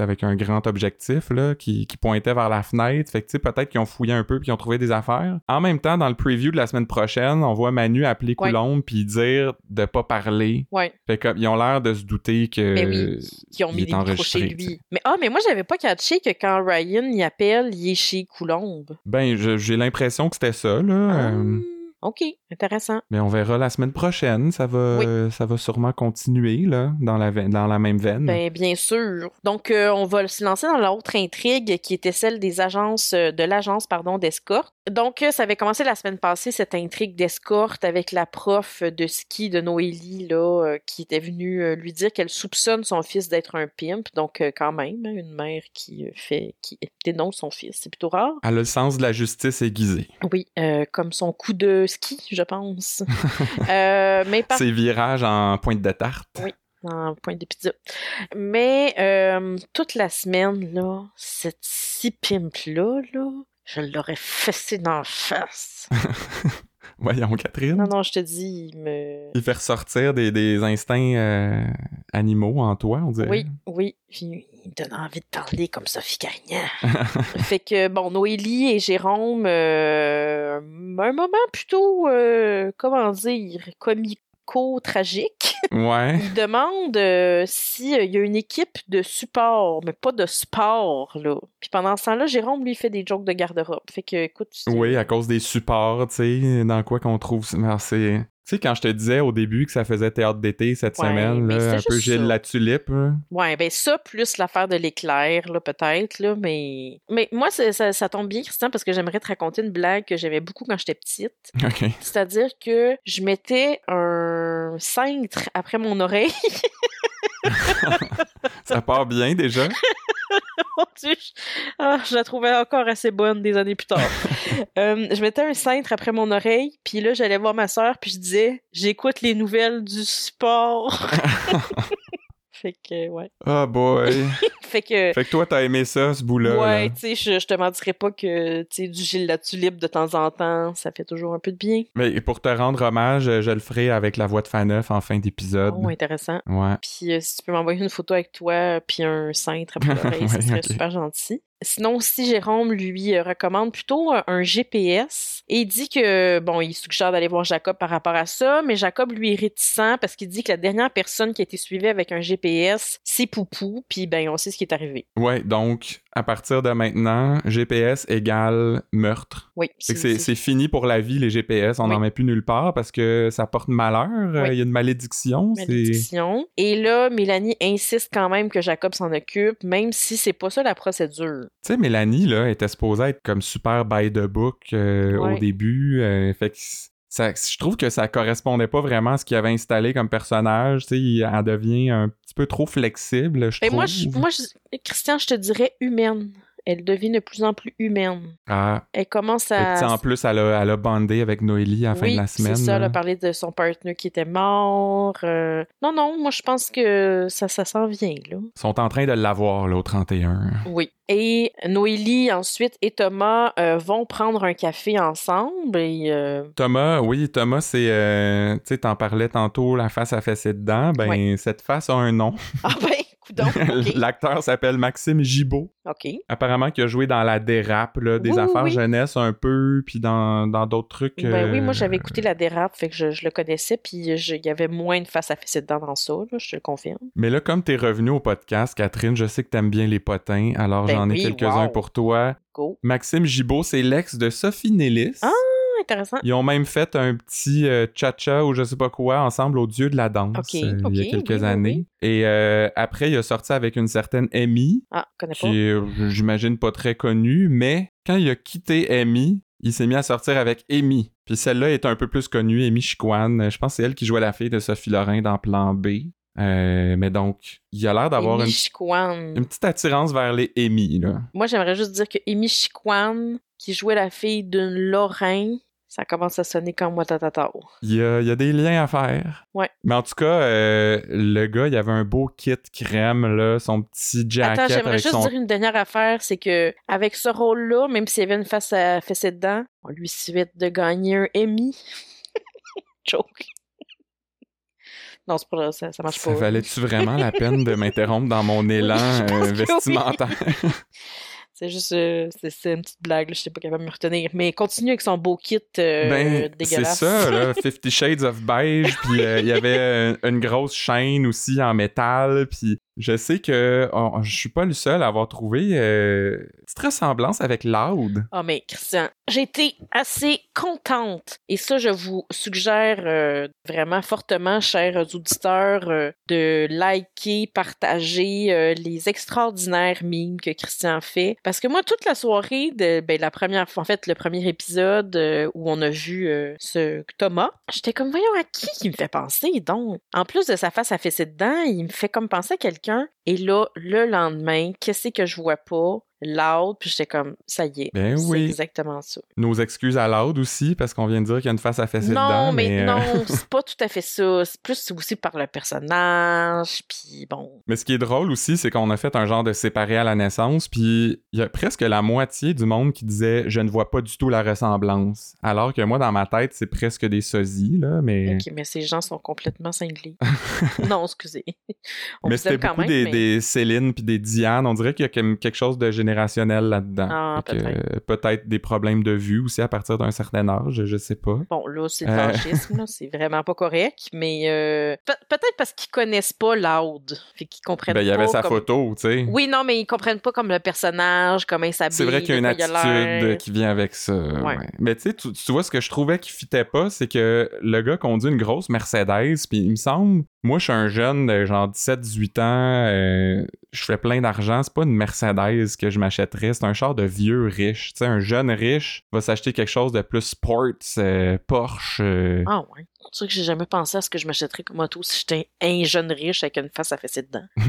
avec un grand objectif, là, qui, qui pointait vers la fenêtre. Fait que, tu sais, peut-être qu'ils ont fouillé un peu puis qu'ils ont trouvé des affaires. En même temps, dans le preview de la semaine prochaine, on voit Manu appeler Ouais. Coulombe puis dire de pas parler. Ouais. Fait que, ils ont l'air de se douter que... Mais oui, qui ont il mis est des micros chez enregistré, lui. tu sais. Mais ah, mais moi j'avais pas catché que quand Ryan y appelle, il est chez Coulombe. Ben, j'ai l'impression que c'était ça, là. Ah, euh, ok, intéressant. Mais on verra la semaine prochaine. Ça va, Oui. ça va sûrement continuer là, dans, la, veine- dans la même veine. Ben bien sûr. Donc euh, on va se lancer dans l'autre intrigue qui était celle des agences euh, de l'agence pardon d'escorte. Donc euh, ça avait commencé la semaine passée cette intrigue d'escorte avec la prof de ski de Noélie là qui était venue lui dire qu'elle soupçonne son fils d'être un pimp. Donc quand même hein, une mère qui fait qui dénonce son fils, c'est plutôt rare. Elle a le sens de la justice aiguisée. Oui, euh, comme son coup de ski, je pense. Euh, mais par Ses virages en pointe de tarte. Oui. en point de pizza. Mais euh, toute la semaine, là, cette scie pimp-là, là, je l'aurais fessé dans la face. Voyons, Catherine. Non, non, je te dis, il me... Il fait ressortir des, des instincts euh, animaux en toi, on dirait. Oui, oui, puis il me donne envie de parler comme Sophie Carignan. fait que, bon, Noélie et Jérôme, euh, un moment plutôt, euh, comment dire, comique médico-tragique. Ouais. Il demande euh, s'il y a une équipe de support, mais pas de sport, là. Puis pendant ce temps-là, Jérôme, lui, fait des jokes de garde-robe. Fait que, écoute... Oui, à cause des supports, tu sais, dans quoi qu'on trouve. C'est. Tu sais, quand je te disais au début que ça faisait théâtre d'été cette Ouais, semaine, là, un peu Gilles la tulipe. Ouais, ben ça, plus l'affaire de l'éclair, là, peut-être, là, mais... Mais moi, ça, ça tombe bien, Christian, parce que j'aimerais te raconter une blague que j'aimais beaucoup quand j'étais petite. OK. C'est-à-dire que je mettais un cintre après mon oreille. Ça part bien déjà? Mon Dieu, je... Ah, je la trouvais encore assez bonne des années plus tard. Euh, je mettais un cintre après mon oreille, puis là, j'allais voir ma soeur, puis je disais « J'écoute les nouvelles du sport. » Fait que, ouais. Oh boy. Fait que... fait que toi, t'as aimé ça, ce bout-là. Ouais, tu sais, je, je te mentirais pas que, tu sais, du Gilles la tulipe de temps en temps, ça fait toujours un peu de bien. Mais pour te rendre hommage, je le ferai avec la voix de Faneuf en fin d'épisode. Oh, intéressant. Ouais. Puis euh, si tu peux m'envoyer une photo avec toi, puis un cintre après l'oreille, ça Ouais, serait ok. super gentil. Sinon, aussi, Jérôme lui euh, recommande plutôt un, un GPS et il dit que, bon, il suggère d'aller voir Jacob par rapport à ça, mais Jacob lui est réticent parce qu'il dit que la dernière personne qui a été suivie avec un GPS, c'est Poupou, puis ben, on sait ce qui est arrivé. Ouais, donc, à partir de maintenant, GPS égale meurtre. Oui, c'est fini pour la vie, les GPS. On Oui. n'en met plus nulle part parce que ça porte malheur. Il Oui. y a une malédiction. malédiction. Et là, Mélanie insiste quand même que Jacob s'en occupe, même si c'est pas ça la procédure. Tu sais, Mélanie, là, était supposée être comme super by the book euh, au début. euh, fait que ça, je trouve que ça correspondait pas vraiment à ce qu'il avait installé comme personnage. Tu sais, elle devient un peu trop flexible, je Mais trouve. moi, je, moi je- Christian, je te dirais humaine. Elle devient de plus en plus humaine. Ah, Elle commence à. en plus, elle a, elle a bondé avec Noélie à la fin oui, de la semaine. c'est ça, elle a parlé de son partenaire qui était mort. euh, Non, non, moi je pense que ça, ça s'en vient, là. Ils sont en train de l'avoir, là, au 31. Oui. Et Noélie, ensuite, et Thomas euh, vont prendre un café ensemble et. euh, Thomas, oui, Thomas, c'est. euh, tu sais, t'en parlais tantôt, la face à fessée dedans. Ben, cette face a un nom. Ah ben, L'acteur s'appelle Maxime Gibault. ok. Apparemment, qui a joué dans la dérape, là, des Oui, affaires oui. jeunesse un peu, puis dans dans d'autres trucs. Ben oui, euh, moi j'avais écouté la dérape, fait que je, je le connaissais, puis il y avait moins de face à fessée dedans dans ça, là, je te le confirme. Mais là, comme t'es revenu au podcast, Catherine, je sais que t'aimes bien les potins, alors Ben j'en ai quelques-uns wow. pour toi. Go. Maxime Gibault, c'est l'ex de Sophie Nélis. Ah, intéressant. Ils ont même fait un petit euh, cha-cha ou je sais pas quoi ensemble au Dieu de la danse euh, il y a quelques oui, oui, années. Et euh, après, il a sorti avec une certaine Amy, Ah, connais pas. qui est, j'imagine, pas très connue, mais quand il a quitté Amy, il s'est mis à sortir avec Amy. Puis celle-là est un peu plus connue, Amy Chiquan. Je pense que c'est elle qui jouait la fille de Sophie Lorrain dans Plan B. Euh, mais donc, il a l'air d'avoir une, petite attirance vers les Amy, là. Moi, j'aimerais juste dire que Amy Chiquan, qui jouait la fille d'une Lorrain, ça commence à sonner comme Watatata. Il y a, il y a des liens à faire. Ouais. Mais en tout cas, euh, le gars, il avait un beau kit crème, là, son petit jacket Attends, j'aimerais juste son... dire une dernière affaire, c'est que avec ce rôle-là, même s'il y avait une face à fessée dedans, on lui souhaite de gagner un Emmy. Joke. Non, c'est pas ça, ça marche Ça pas. valait-tu vraiment la peine de m'interrompre dans mon élan euh, oui. C'est juste, euh, c'est c'est une petite blague, je sais pas capable de me retenir. Mais continue avec son beau kit euh, ben, c'est dégueulasse. ça, là, Fifty Shades of Beige, puis euh, il y avait euh, une grosse chaîne aussi en métal, puis je sais que oh, je suis pas le seul à avoir trouvé euh, une petite ressemblance avec Loud. Ah, mais Christian, été assez contente. Et ça, je vous suggère euh, vraiment fortement, chers auditeurs, euh, de liker, partager euh, les extraordinaires memes que Christian fait. Parce que moi, toute la soirée de ben, la première en fait, le premier épisode où on a vu ce Thomas, j'étais comme, voyons, à qui il me fait penser, donc? En plus de sa face à fessée dedans, il me fait comme penser à quelqu'un. Et là, le lendemain, qu'est-ce que je vois pas? Loud, puis j'étais comme, ça y est. Ben c'est oui. exactement ça. Nos excuses à Loud aussi, parce qu'on vient de dire qu'il y a une face à fesser non, dedans. mais, mais, euh, non, c'est pas tout à fait ça. C'est plus aussi par le personnage, puis bon. Mais ce qui est drôle aussi, c'est qu'on a fait un genre de séparé à la naissance, puis il y a presque la moitié du monde qui disait je ne vois pas du tout la ressemblance. Alors que moi, dans ma tête, c'est presque des sosies, là, mais. Ok, mais ces gens sont complètement cinglés. non, excusez. On mais c'était beaucoup même, des, mais- des Céline puis des Diane. On dirait qu'il y a quelque chose de générationnel là-dedans. Ah, peut-être. des problèmes de vue aussi à partir d'un certain âge, je sais pas. Bon, là, c'est le Euh. fascisme, c'est vraiment pas correct, mais euh, pe- peut-être parce qu'ils connaissent pas Loud, fait qu'ils comprennent Ben, il y avait pas sa comme- photo, tu sais. Oui, non, mais ils comprennent pas comme le personnage, comment il s'habille. C'est vrai qu'il y a une attitude qui vient avec ça. Ouais. ouais. Mais tu sais, tu tu vois, ce que je trouvais qui fitait pas, c'est que le gars conduit une grosse Mercedes, puis il me semble, moi je suis un jeune de genre 17-18 ans, euh, je fais plein d'argent, c'est pas une Mercedes que je m'achèterais, c'est un char de vieux riche. Tu sais, un jeune riche va s'acheter quelque chose de plus sports, euh, Porsche. euh, Ah ouais. C'est que j'ai jamais pensé à ce que je m'achèterais comme auto si j'étais un jeune riche avec une face à fessée dedans.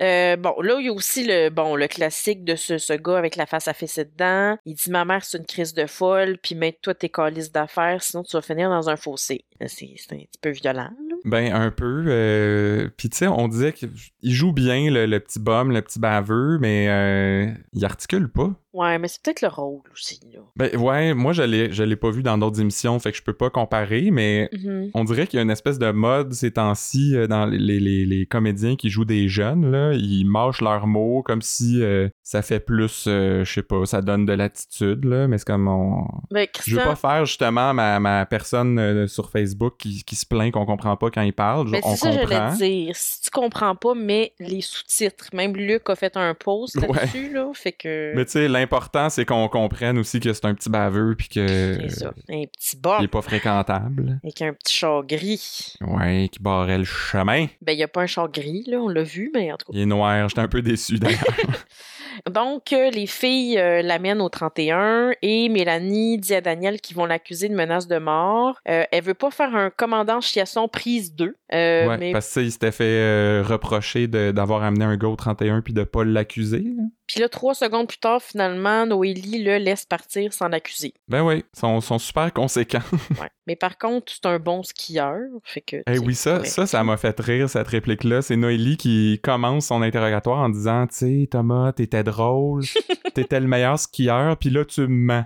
Euh, bon, là, il y a aussi le bon le classique de ce, ce gars avec la face à fessée dedans. Il dit Ma mère, c'est une crise de folle, puis mets-toi tes calices d'affaires, sinon tu vas finir dans un fossé. C'est un petit peu violent. Ben, un peu. euh, Puis, tu sais, on disait qu'il joue bien, le, le petit bum, le petit baveux, mais euh, il articule pas. Ouais, mais c'est peut-être le rôle aussi, là. Ben, ouais, moi, je l'ai, je l'ai pas vu dans d'autres émissions, fait que je peux pas comparer, mais Mhm. on dirait qu'il y a une espèce de mode ces temps-ci euh, dans les, les, les- comédiens qui jouent des jeunes, là. Ils mâchent leurs mots comme si euh, ça fait plus, euh, je sais pas, ça donne de l'attitude, là, mais c'est comme on... Ben, Je veux Christian, pas faire justement ma, ma personne sur Facebook qui, qui se plaint qu'on comprend pas quand il parle. Ben, on c'est ça que comprend. j'allais dire. Si tu comprends pas, mais les sous-titres. Même Luc a fait un post Ouais. là-dessus, là. Fait que. Mais tu sais, l'important, c'est qu'on comprenne aussi que c'est un petit baveux puis que C'est ça. Un petit bas il est pas fréquentable. avec un petit char gris. Ouais, qui barrait le chemin. Ben, il n'y a pas un char gris, là. On l'a vu, mais en tout cas. Il est noir. J'étais un peu déçu d'ailleurs. Donc, euh, les filles euh, l'amènent au 31 et Mélanie dit à Daniel qu'ils vont l'accuser de menace de mort. Euh, elle veut pas faire un commandant chiasson prise 2. euh, ouais, mais parce que tu sais, il s'était fait reprocher d'avoir amené un gars au 31 puis de pas l'accuser. Puis là, trois secondes plus tard, finalement, Noélie le laisse partir sans l'accuser. Ben oui, ils sont, sont super conséquents. Ouais. Mais par contre, c'est un bon skieur. Fait que. Eh oui, ça, correct. ça, ça m'a fait rire, cette réplique-là. C'est Noélie qui commence son interrogatoire en disant, tu sais, Thomas, t'étais drôle, t'étais le meilleur skieur, puis là, tu me mens.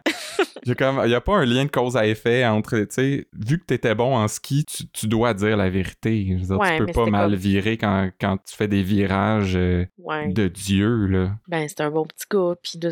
Il y a pas un lien de cause à effet entre, tu sais, vu que t'étais bon en ski, tu, tu dois dire la vérité. Je veux dire, Ouais, tu peux pas mal comme- virer quand, quand tu fais des virages euh, Ouais. de Dieu, là. Ben, c'est un bon petit gars, puis là,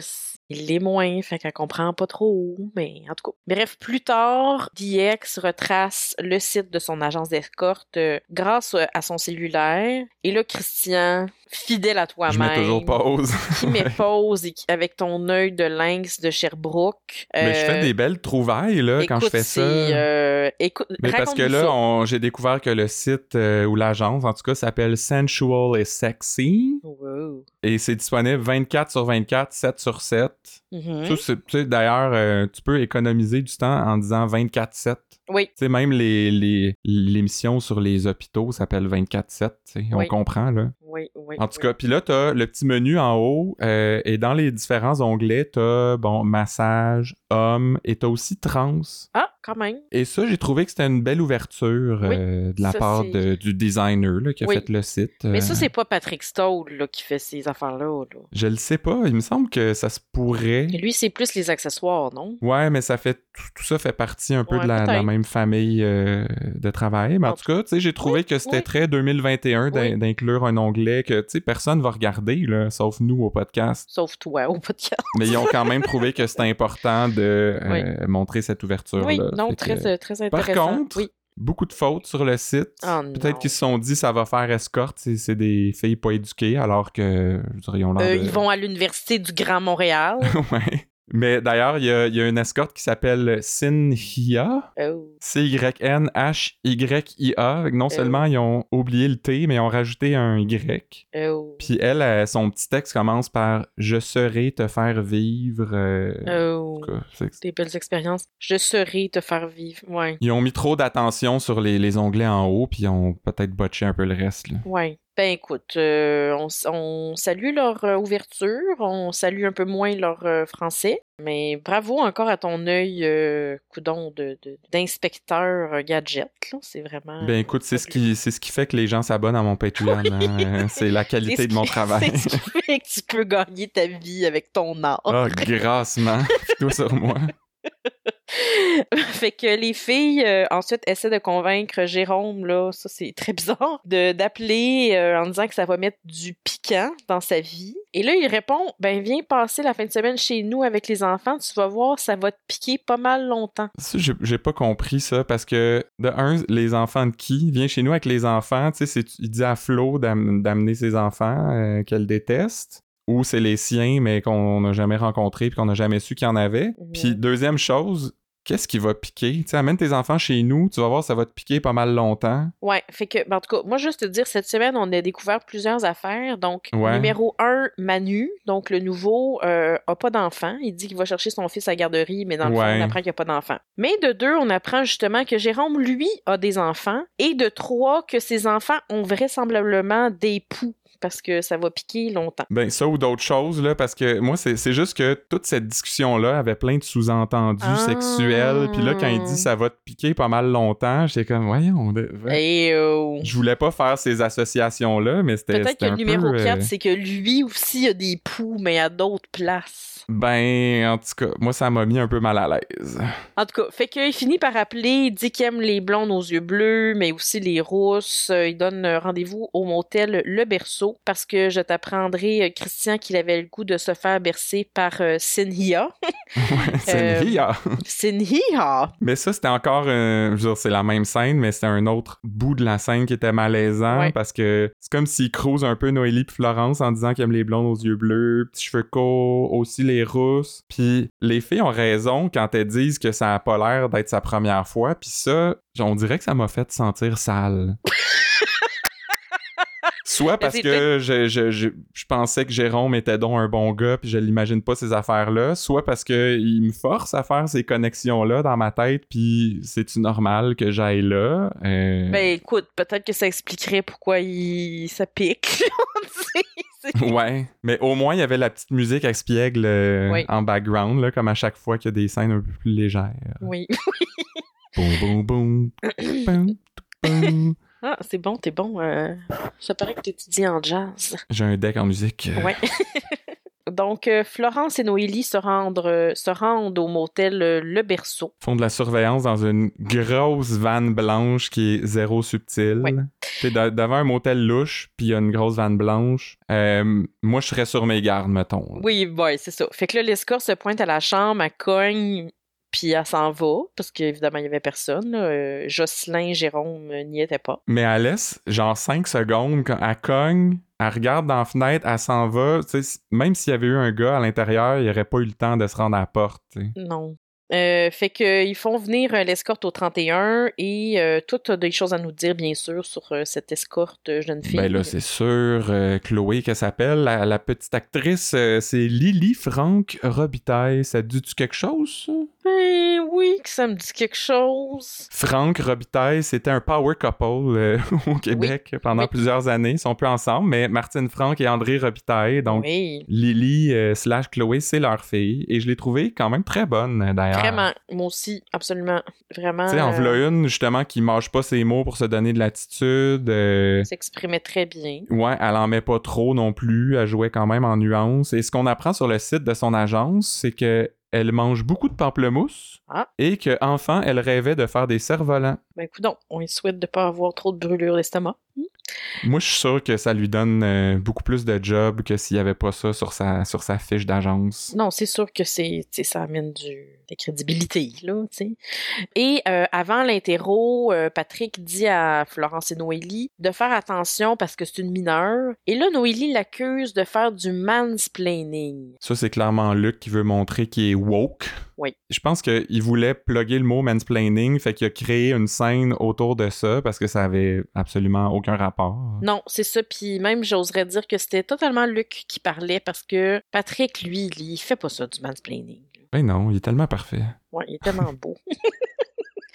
il l'est moins, fait qu'elle comprend pas trop, mais en tout cas. Bref, plus tard, DX retrace le site de son agence d'escorte euh, grâce euh, à son cellulaire, et là, Christian, fidèle à toi-même, Je mets toujours pause. qui met pause et qui- avec ton œil de lynx de Sherbrooke. Mais je fais euh, des belles trouvailles, là, quand je fais ça. euh, écoute, Mais parce que là, j'ai découvert que le site euh, ou l'agence, en tout cas, s'appelle Sensual et Sexy. Wow. Et c'est disponible 24 sur 24, 7 sur 7. Mhm. Ça, c'est- tu sais, D'ailleurs, euh, tu peux économiser du temps en disant 24-7. Oui, Tu sais, même les, les, l'émission sur les hôpitaux s'appelle 24-7. tu sais, On Oui. comprend, là. Oui, oui. En tout oui. cas, puis là, t'as le petit menu en haut euh, et dans les différents onglets, t'as, bon, massage, homme et t'as aussi trans. Ah, quand même. Et ça, j'ai trouvé que c'était une belle ouverture Oui, euh, de la ça, part de- du designer là, qui a Oui. fait le site. Mais Euh, ça, c'est pas Patrick Stoll là, qui fait ces affaires-là. là. Je le sais pas. Il me semble que ça se pourrait. Et lui, c'est plus les accessoires, non? Ouais, mais ça fait tout, tout ça fait partie un peu Ouais, de, la, de la peut-être. même famille euh, de travail. Mais en En tout cas, tu sais, j'ai trouvé que c'était très 2021 d'in- Oui. d'inclure un onglet que tu sais personne va regarder là, sauf nous au podcast. Sauf toi, au podcast. Mais ils ont quand même trouvé que c'était important de euh, montrer cette ouverture là. Oui, non, très, euh, très intéressant. contre, oui. beaucoup de fautes sur le site. Oh, Peut-être qu'ils se sont dit ça va faire escorte, c'est c'est des filles pas éduquées, alors que je dirais, ils ont Euh, de- Ils vont à l'Université du Grand Montréal. ouais. Mais d'ailleurs, il y a, il y a une escorte qui s'appelle Sinhia. Oh. C-Y-N-H-Y-I-A. Non Euh. seulement ils ont oublié le T, mais ils ont rajouté un Y. Oh. Puis elle, son petit texte commence par Je serai te faire vivre. euh, Oh. cas, Des belles expériences. Je saurai te faire vivre. Ouais. Ils ont mis trop d'attention sur les, les onglets en haut, puis ils ont peut-être botché un peu le reste. là. Ouais. Ben écoute, euh, on, salue leur euh, ouverture, on salue un peu moins leur euh, français, mais bravo encore à ton œil, euh, coudon, de, de- d'inspecteur gadget. C'est vraiment. Ben écoute, c'est ce qui c'est ce qui fait que les gens s'abonnent à mon Patreon. hein. C'est la qualité ce de mon qui- travail. C'est ce qui fait que tu peux gagner ta vie avec ton art. Ah, grassement. Toi sur moi. fait que les filles euh, ensuite essaient de convaincre Jérôme là, ça c'est très bizarre, de d'appeler euh, en disant que ça va mettre du piquant dans sa vie. Et là il répond ben viens passer la fin de semaine chez nous avec les enfants, tu vas voir ça va te piquer pas mal longtemps. Ça, j'ai j'ai pas compris ça parce que de un, les enfants de qui? Viens chez nous avec les enfants, tu sais, c'est- il dit à Flo d'am- d'amener ses enfants euh, qu'elle déteste. Ou c'est les siens, mais qu'on n'a jamais rencontrés puis qu'on n'a jamais su qu'il y en avait. Puis deuxième chose, qu'est-ce qui va piquer? Tu sais, amène tes enfants chez nous, tu vas voir, ça va te piquer pas mal longtemps. Ouais, fait que, ben, en tout cas, moi, juste te dire, cette semaine, on a découvert plusieurs affaires. Donc, Ouais. numéro un, Manu, donc le nouveau, euh, a pas d'enfant. Il dit qu'il va chercher son fils à la garderie, mais dans le Ouais. fond, on apprend qu'il n'y a pas d'enfant. Mais de deux, on apprend justement que Jérôme, lui, a des enfants. Et de trois, que ses enfants ont vraisemblablement des poux, parce que ça va piquer longtemps. Ben, ça ou d'autres choses, là, parce que moi, c'est juste que toute cette discussion-là avait plein de sous-entendus Ah. sexuels. Puis là, quand il dit ça va te piquer pas mal longtemps, j'étais comme, voyons, Et oh. je voulais pas faire ces associations-là, mais c'était. Peut-être que le numéro peu, euh, 4, c'est que lui aussi a des poux, mais à d'autres places. Ben, en tout cas, moi, ça m'a mis un peu mal à l'aise. En tout cas, fait qu'il finit par appeler, il dit qu'il aime les blondes aux yeux bleus, mais aussi les rousses. Euh, Il donne euh, rendez-vous au motel Le Berceau parce que je t'apprendrai, euh, Christian, qu'il avait le goût de se faire bercer par euh, Sinhia. Ria. Sinhia! Mais ça, c'était encore, je veux dire, c'est la même scène, mais c'était un autre bout de la scène qui était malaisant Ouais. parce que c'est comme s'il crouse un peu Noélie puis Florence en disant qu'il aime les blondes aux yeux bleus, petits cheveux courts, aussi les rousses. Puis les filles ont raison quand elles disent que ça a pas l'air d'être sa première fois, puis ça, on dirait que ça m'a fait sentir sale. Soit parce c'est que je, je, je, je pensais que Jérôme était donc un bon gars, puis je l'imagine pas ces affaires-là, soit parce que il me force à faire ces connexions-là dans ma tête, puis c'est-tu normal que j'aille là? Euh, Ben écoute, peut-être que ça expliquerait pourquoi il... ça pique. C'est- Ouais, mais au moins il y avait la petite musique espiègle euh, Oui. en background, là, comme à chaque fois qu'il y a des scènes un peu plus légères. oui. Boum, boum, boum. boum, boum. Ah, c'est bon, t'es bon. euh, Ça paraît que t'étudies en jazz. J'ai un deck en musique. Ouais. Donc, euh, Florence et Noélie se, rendre, euh, se rendent au motel Le Berceau. font de la surveillance dans une grosse vanne blanche qui est zéro subtile. Ouais. T'es devant un motel louche, puis il y a une grosse vanne blanche. Euh, moi, je serais sur mes gardes, mettons. Oui, ouais, c'est ça. Fait que là, l'escorte se pointe à la chambre, elle cogne, puis elle s'en va, parce qu'évidemment, il y avait personne. là. Euh, Jocelyn, Jérôme euh, n'y était pas. Mais elle laisse genre 5 secondes quand elle cogne, elle regarde dans la fenêtre, elle s'en va. Tu sais, même s'il y avait eu un gars à l'intérieur, il aurait pas eu le temps de se rendre à la porte. Non. Euh, fait qu'ils font venir euh, l'escorte au 31 et euh, toi, t'as des choses à nous dire, bien sûr, sur euh, cette escorte jeune fille. Ben là, c'est sûr, Chloé, qu'elle s'appelle, la, la petite actrice, c'est Lily Franck Robitaille. Ça te dit-tu quelque chose, ça? Ben oui, que ça me dit quelque chose. Franck Robitaille, c'était un power couple euh, au Québec pendant Oui. plusieurs années. Ils sont plus ensemble, mais Martine Franck et André Robitaille, donc oui. Lily euh, slash Chloé, c'est leur fille. Et je l'ai trouvée quand même très bonne, euh, d'ailleurs. Vraiment, moi aussi, absolument. Vraiment. Tu sais, en euh, v'là une, justement, qui mâche pas ses mots pour se donner de l'attitude. s'exprimait très bien. Ouais, elle en met pas trop non plus. Elle jouait quand même en nuances. Et ce qu'on apprend sur le site de son agence, c'est que elle mange beaucoup de pamplemousse Ah. et que enfant, elle rêvait de faire des cerfs-volants. Ben écoute donc, on lui souhaite de pas avoir trop de brûlures d'estomac. Moi, je suis sûr que ça lui donne euh, beaucoup plus de job que s'il y avait pas ça sur sa, sur sa fiche d'agence. Non, c'est sûr que c'est, ça amène du, de la crédibilité, là. Et euh, avant l'interro, euh, Patrick dit à Florence et Noélie de faire attention parce que c'est une mineure. Et là, Noélie l'accuse de faire du mansplaining. Ça, c'est clairement Luc qui veut montrer qu'il est woke. Oui. Je pense qu'il voulait plugger le mot mansplaining, fait qu'il a créé une scène autour de ça parce que ça avait absolument aucun rapport. Non, c'est ça. Puis même, j'oserais dire que c'était totalement Luc qui parlait parce que Patrick, lui, il fait pas ça du mansplaining. Ben non, il est tellement parfait. Ouais, il est tellement beau.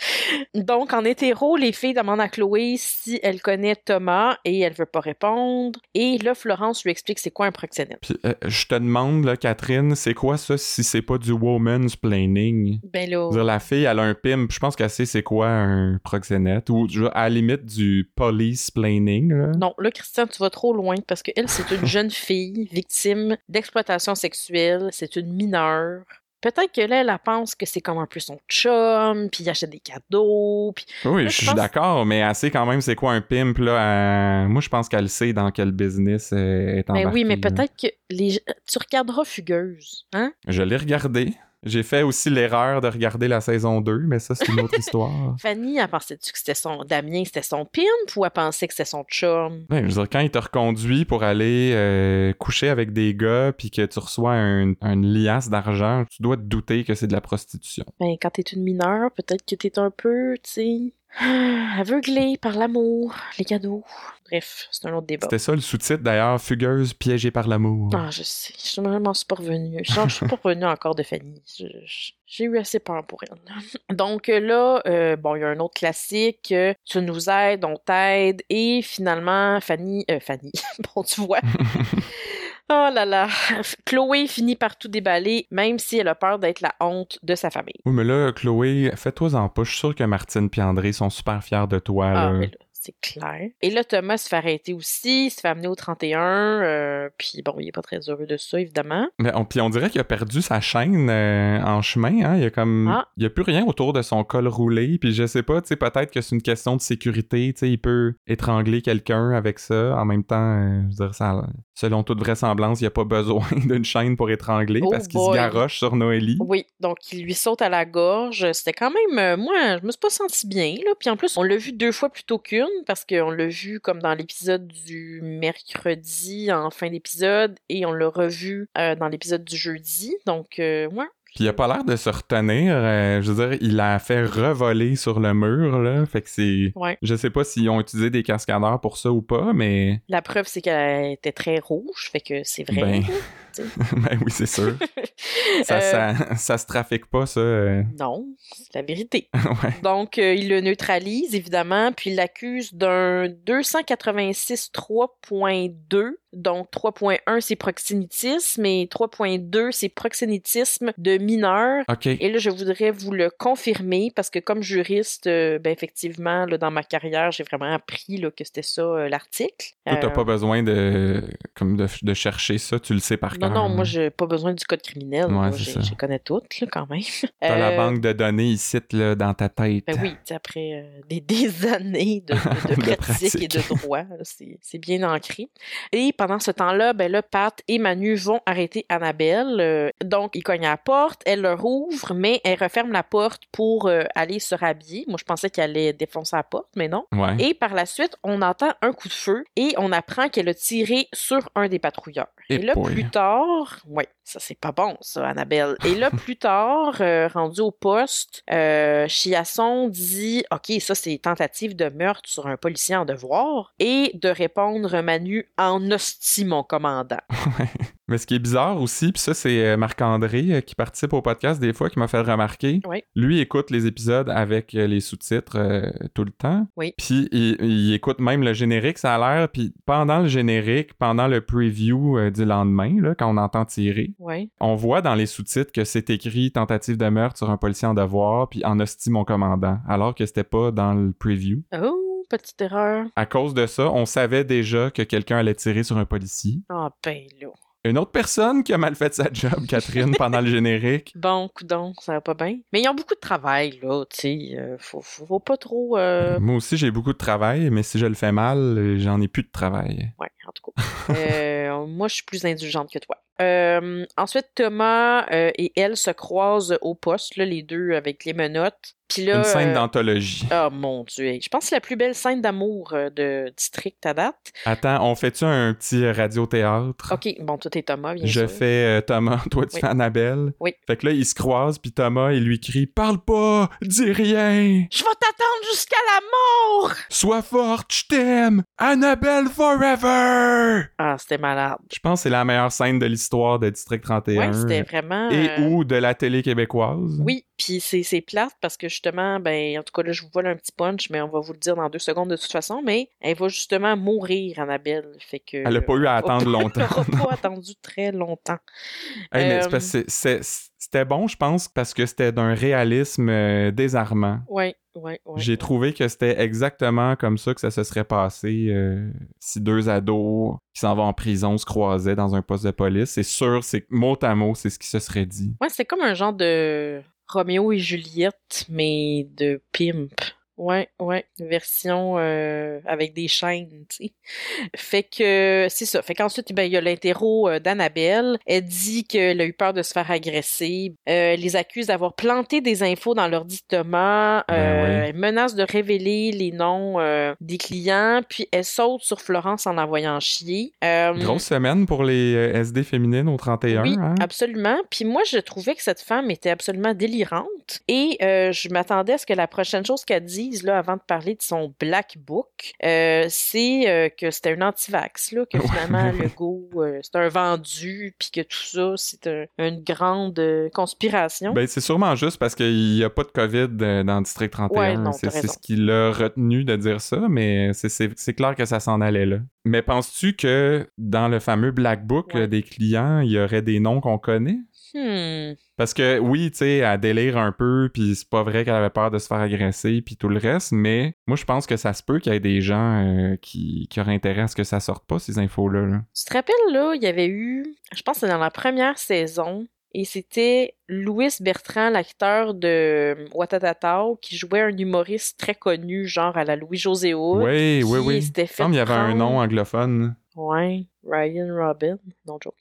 Donc, en hétéro, les filles demandent à Chloé si elle connaît Thomas et elle veut pas répondre. Et là, Florence lui explique c'est quoi un proxénète. Puis, euh, je te demande, là, Catherine, c'est quoi ça si c'est pas du woman's planning? Ben là, Dire, la fille, elle a un pimp, je pense qu'elle sait c'est quoi un proxénète, ou à la limite du police planning. Là. non, là, Christian, tu vas trop loin parce qu'elle, c'est une jeune fille victime d'exploitation sexuelle. C'est une mineure. Peut-être que là, elle, elle pense que c'est comme un peu son chum, puis il achète des cadeaux, puis... Oui, Là, je je suis d'accord, mais elle sait quand même c'est quoi un pimp, là. euh, Moi, je pense qu'elle sait dans quel business euh, est Ben oui, mais embarquée, peut-être que les... tu regarderas Fugueuse, hein? Je l'ai regardé. J'ai fait aussi l'erreur de regarder la saison 2, mais ça, c'est une autre histoire. Fanny, elle pensait-tu que c'était son... Damien, c'était son pimp, ou elle pensait que c'était son chum? Ouais, je veux dire, quand il te reconduit pour aller euh, coucher avec des gars puis que tu reçois un, une liasse d'argent, tu dois te douter que c'est de la prostitution. Ben, quand t'es une mineure, peut-être que t'es un peu, tu sais... aveuglée par l'amour, les cadeaux. Bref, c'est un autre débat. C'était ça le sous-titre d'ailleurs, Fugueuse piégée par l'amour. Ah, je sais. Je m'en suis pas revenue. Je, je suis pas revenue encore de Fanny. J'ai eu assez peur pour elle. Donc euh, là, euh, bon, il y a un autre classique. euh, tu nous aides, on t'aide. Et finalement, Fanny... euh, Fanny, bon, tu vois. Oh là là. Chloé finit par tout déballer, même si elle a peur d'être la honte de sa famille. Oui, mais là, Chloé, fais-toi en pas. Je suis sûr que Martine et André sont super fiers de toi. Ah, mais là, c'est clair. Et là, Thomas se fait arrêter aussi, il se fait amener au 31, euh, puis bon, il est pas très heureux de ça, évidemment. Mais on, puis on dirait qu'il a perdu sa chaîne euh, en chemin. Hein? Il y a comme, Ah. il y a plus rien autour de son col roulé. Puis je sais pas, tu sais, peut-être que c'est une question de sécurité. Tu sais, il peut étrangler quelqu'un avec ça. En même temps, euh, je veux dire, ça, selon toute vraisemblance, il n'y a pas besoin d'une chaîne pour étrangler Oh parce qu'il se garoche sur Noélie. Oui, donc il lui saute à la gorge. C'était quand même, euh, moi, je me suis pas senti bien, là. Puis en plus, on l'a vu deux fois plutôt qu'une, parce qu'on l'a vu comme dans l'épisode du mercredi en fin d'épisode, et on l'a revu euh, dans l'épisode du jeudi. Donc, euh, ouais. Puis il a pas l'air de se retenir. euh, je veux dire, il a fait revoler sur le mur, là. Fait que c'est. Ouais. Je sais pas s'ils ont utilisé des cascadeurs pour ça ou pas, mais. La preuve, c'est qu'elle était très rouge, fait que c'est vrai. Ben. ben oui, c'est sûr. Ça, Euh, ça, ça se trafique pas, ça. euh. Non, c'est la vérité. ouais. Donc, euh, il le neutralise, évidemment, puis il l'accuse d'un 286.3.2. Donc, 3.1, c'est proxénétisme, et 3.2, c'est proxénétisme de mineur. OK. Et là, je voudrais vous le confirmer, parce que comme juriste, euh, ben, effectivement, là, dans ma carrière, j'ai vraiment appris là, que c'était ça, l'article. Toi, t'as pas besoin de, comme de, de chercher ça, tu le sais par Non, non, moi, j'ai pas besoin du code criminel. Ouais, moi, je connais toutes, là, quand même. T'as la Euh, banque de données ici, là, dans ta tête. Ben oui, après euh, des, des années de, de- de De pratique et de droit, c'est c'est bien ancré. Et pendant ce temps-là, ben là, Pat et Manu vont arrêter Annabelle. euh, donc, ils cognent à la porte, elle leur ouvre, mais elle referme la porte pour aller se rhabiller. Moi, je pensais qu'elle allait défoncer la porte, mais non. Ouais. Et par la suite, on entend un coup de feu et on apprend qu'elle a tiré sur un des patrouilleurs. Et, là, boy. plus tard, ouais, ça c'est pas bon, ça, Annabelle. Et là, plus tard, euh, rendu au poste, euh, Chiasson dit Ok, ça c'est tentative de meurtre sur un policier en devoir. Et de répondre Manu en hostie, mon commandant. Mais ce qui est bizarre aussi, puis ça, c'est euh, Marc-André euh, qui participe au podcast des fois qui m'a fait remarquer. Oui. Lui écoute les épisodes avec euh, les sous-titres euh, tout le temps. Oui. Puis il, il écoute même le générique, ça a l'air. Puis pendant le générique, pendant le preview euh, du lendemain, là, quand on entend tirer, Ouais. on voit dans les sous-titres que c'est écrit tentative de meurtre sur un policier en devoir, puis en hostie mon commandant, alors que c'était pas dans le preview. Oh, petite erreur. À cause de ça, on savait déjà que quelqu'un allait tirer sur un policier. Ah, ben là. Une autre personne qui a mal fait sa job, Catherine, pendant le générique. Bon, coudon, ça va pas bien. Mais ils ont beaucoup de travail, là, tu sais. euh, faut, faut, faut pas trop. euh, Moi aussi, j'ai beaucoup de travail, mais si je le fais mal, j'en ai plus de travail. Ouais, en tout cas. Euh, moi, je suis plus indulgente que toi. Ensuite, Thomas et elle se croisent au poste, là, les deux avec les menottes. Puis là, Une scène euh, d'anthologie. Oh mon dieu, je pense que c'est la plus belle scène d'amour euh, de District à date. Attends, on fait-tu un petit radio-théâtre? Ok, bon, toi t'es Thomas, bien Je sûr. fais euh, Thomas, toi tu Oui. fais Annabelle. Oui. Fait que là, ils se croisent, puis Thomas, il lui crie « Parle pas! Dis rien! Je vais t'attendre jusqu'à la mort! Sois forte, je t'aime! Annabelle forever! Ah, c'était malade. » Je pense que c'est la meilleure scène de l'histoire de District 31. Ouais, c'était vraiment. Et euh, ou de la télé québécoise. Oui, Puis c'est, plate parce que justement, ben, en tout cas, là, je vous vole un petit punch, mais on va vous le dire dans deux secondes de toute façon, mais elle va justement mourir, Annabelle. Fait que. Elle a pas eu à attendre longtemps. Elle n'a pas attendu très longtemps. Hey, c'est Euh, c'était bon, je pense, parce que c'était d'un réalisme euh, désarmant. Ouais, ouais, ouais. J'ai trouvé que c'était exactement comme ça que ça se serait passé euh, si deux ados qui s'en vont en prison se croisaient dans un poste de police. C'est sûr, c'est mot à mot, c'est ce qui se serait dit. Ouais, c'est comme un genre de Roméo et Juliette, mais de pimp. Ouais, ouais, version euh, avec des chaînes, tu sais. Fait que c'est ça. Fait qu'ensuite, ben, il y a l'interro euh, d'Annabelle. Elle dit qu'elle a eu peur de se faire agresser. Euh, elle les accuse d'avoir planté des infos dans leur dictement. Ben Euh, oui. Elle menace de révéler les noms euh, des clients. Puis elle saute sur Florence en la voyant chier. Euh, Grosse semaine pour les euh, SD féminines au 31, oui, hein? absolument. Puis moi, je trouvais que cette femme était absolument délirante. Et euh, je m'attendais à ce que la prochaine chose qu'elle là, avant de parler de son Black Book, euh, c'est euh, que c'était un anti-vax, là, que finalement, le go, euh, c'est un vendu, puis que tout ça, c'est un- une grande conspiration. Ben, c'est sûrement juste parce qu'il n'y a pas de COVID dans le District 31. Ouais, c'est ce qui l'a retenu de dire ça, mais c'est- clair que ça s'en allait là. Mais penses-tu que dans le fameux Black Book Ouais. des clients, il y aurait des noms qu'on connaît? Hmm. Parce que oui, tu sais, elle délire un peu, puis c'est pas vrai qu'elle avait peur de se faire agresser, puis tout le reste, mais moi je pense que ça se peut qu'il y ait des gens euh, qui, qui auraient intérêt à ce que ça sorte pas, ces infos-là. là. Tu te rappelles, là, il y avait eu, je pense que c'était dans la première saison, et c'était Louis Bertrand, l'acteur de Watatatao, qui jouait un humoriste très connu, genre à la Louis-José Hood. Oui, oui, oui. Il y avait un nom anglophone. Ouais, Ryan Robin, non joke.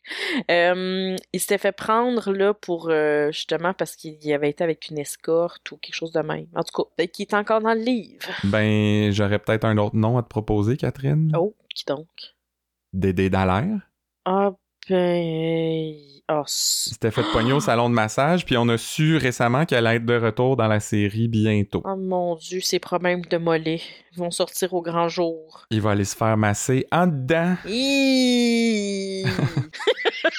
Euh, il s'était fait prendre là pour euh, justement parce qu'il avait été avec une escorte ou quelque chose de même. En tout cas, qui est encore dans le livre. Ben, j'aurais peut-être un autre nom à te proposer, Catherine? Oh, qui donc? Dédé Dallaire? Ah ben, oh, c- Il s'était fait pogner au salon de massage, puis on a su récemment qu'elle allait être de retour dans la série bientôt. oh mon Dieu, ces problèmes de mollets vont sortir au grand jour. Il va aller se faire masser en dedans.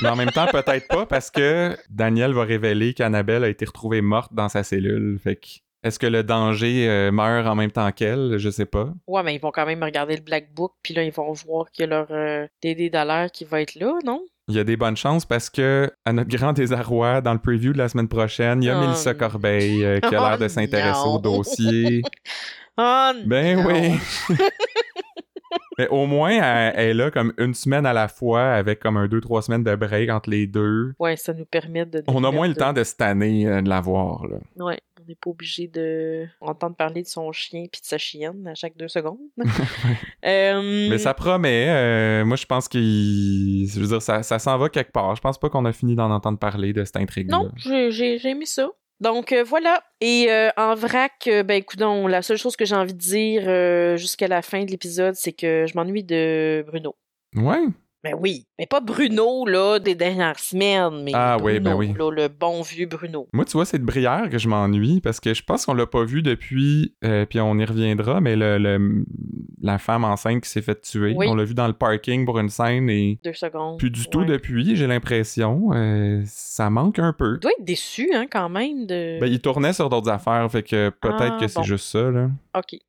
Mais en même temps, peut-être pas, parce que Daniel va révéler qu'Annabelle a été retrouvée morte dans sa cellule. Fait que, est-ce que le danger euh, meurt en même temps qu'elle? Je sais pas. ouais, mais ils vont quand même regarder le Black Book, puis là, ils vont voir qu'il y a leur euh, Dédé Dallaire qui va être là, non? Il y a des bonnes chances parce que, à notre grand désarroi, dans le preview de la semaine prochaine, il y a Oh, Mélissa Corbeil euh, qui a l'air de Oh, s'intéresser au dossier. Oh, Ben oui. Mais au moins, elle, elle est là comme une semaine à la fois avec comme un deux, trois semaines de break entre les deux. Ouais, ça nous permet de. On a moins le temps de cette année euh, de la voir. Là. Ouais, n'est pas obligé de entendre parler de son chien puis de sa chienne à chaque deux secondes. Euh, Mais ça promet. euh, moi, je pense qu'il. Je veux dire, ça, ça s'en va quelque part. Je pense pas qu'on a fini d'en entendre parler de cette intrigue-là. Non, j'ai j'ai aimé ça. Donc euh, voilà. Et euh, en vrac, euh, ben écoute, la seule chose que j'ai envie de dire jusqu'à la fin de l'épisode, c'est que je m'ennuie de Bruno. Ouais. Ben oui, mais pas Bruno là des dernières semaines, mais Ah Bruno, oui, ben oui. là, le bon vieux Bruno. Moi, tu vois, c'est de Brière que je m'ennuie parce que je pense qu'on l'a pas vu depuis, euh, puis on y reviendra, mais le, le- la femme enceinte qui s'est fait tuer, Oui. on l'a vu dans le parking pour une scène et Deux secondes. plus du tout Ouais. depuis, j'ai l'impression. Euh, ça manque un peu. Il doit être déçu, hein, quand même de. Ben, il tournait sur d'autres affaires, fait que peut-être Ah, que c'est bon. juste ça, là. OK.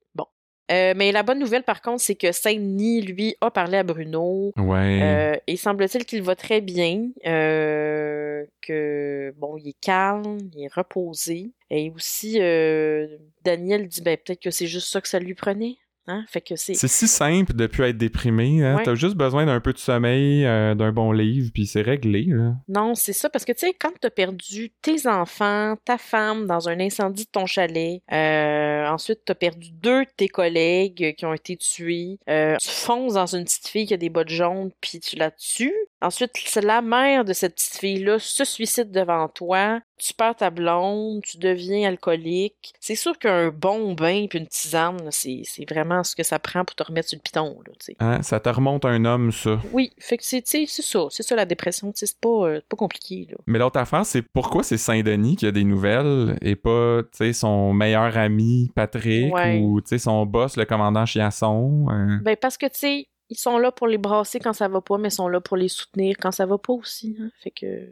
Euh, mais la bonne nouvelle, par contre, c'est que Saint-Denis, lui, a parlé à Bruno. Ouais. Euh, et semble-t-il qu'il va très bien, euh, que bon, il est calme, il est reposé. Et aussi, euh, Daniel dit ben peut-être que c'est juste ça que ça lui prenait, hein? Fait que c'est C'est si simple de plus être déprimé. Hein? Ouais. T'as juste besoin d'un peu de sommeil, euh, d'un bon livre, puis c'est réglé. Là. non, c'est ça parce que tu sais quand t'as perdu tes enfants, ta femme dans un incendie de ton chalet, euh, ensuite t'as perdu deux de tes collègues qui ont été tués, euh, tu fonces dans une petite fille qui a des bottes jaunes puis tu la tues. Ensuite, c'est la mère de cette petite fille-là se suicide devant toi. Tu perds ta blonde, tu deviens alcoolique. C'est sûr qu'un bon bain puis une tisane, c'est vraiment ce que ça prend pour te remettre sur le piton, là. Hein? Ça te remonte un homme, ça. Oui, fait que c'est, ça, c'est ça la dépression, c'est pas, euh, pas compliqué, là. Mais l'autre affaire, c'est pourquoi c'est Saint-Denis qui a des nouvelles et pas, son meilleur ami Patrick Ouais. ou, son boss, le commandant Chiasson. euh? Ben, parce que, tu sais, ils sont là pour les brasser quand ça va pas, mais ils sont là pour les soutenir quand ça va pas aussi, hein.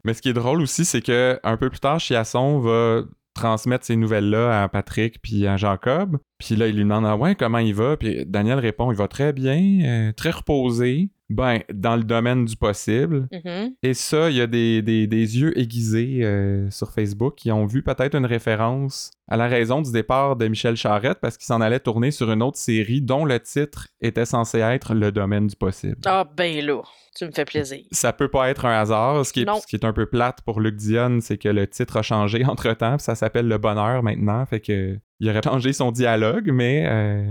Mais ce qui est drôle aussi, c'est que un peu plus tard, Chiasson va transmettre ces nouvelles-là à Patrick puis à Jacob. Puis là, il lui demande ah ouais, comment il va? Puis Daniel répond il va très bien, euh, très reposé. Ben, dans le domaine du possible. Mhm. Et ça, il y a des, des- des yeux aiguisés euh, sur Facebook qui ont vu peut-être une référence à la raison du départ de Michel Charette parce qu'il s'en allait tourner sur une autre série dont le titre était censé être Le domaine du possible. Ah, ben là, tu me fais plaisir. Ça peut pas être un hasard. Ce qui est, Non. ce qui est un peu plate pour Luc Dionne, c'est que le titre a changé entre temps, ça s'appelle Le Bonheur maintenant. Fait que il aurait changé son dialogue, mais euh,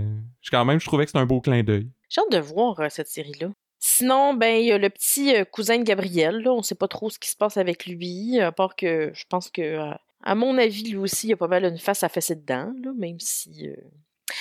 quand même, je trouvais que c'était un beau clin d'œil. J'ai hâte de voir euh, cette série-là. Sinon, ben, il y a le petit euh, cousin de Gabriel, là. On sait pas trop ce qui se passe avec lui, à part que je pense que, euh, à mon avis, lui aussi, il a pas mal une face à fesser dedans, là, même si. Euh...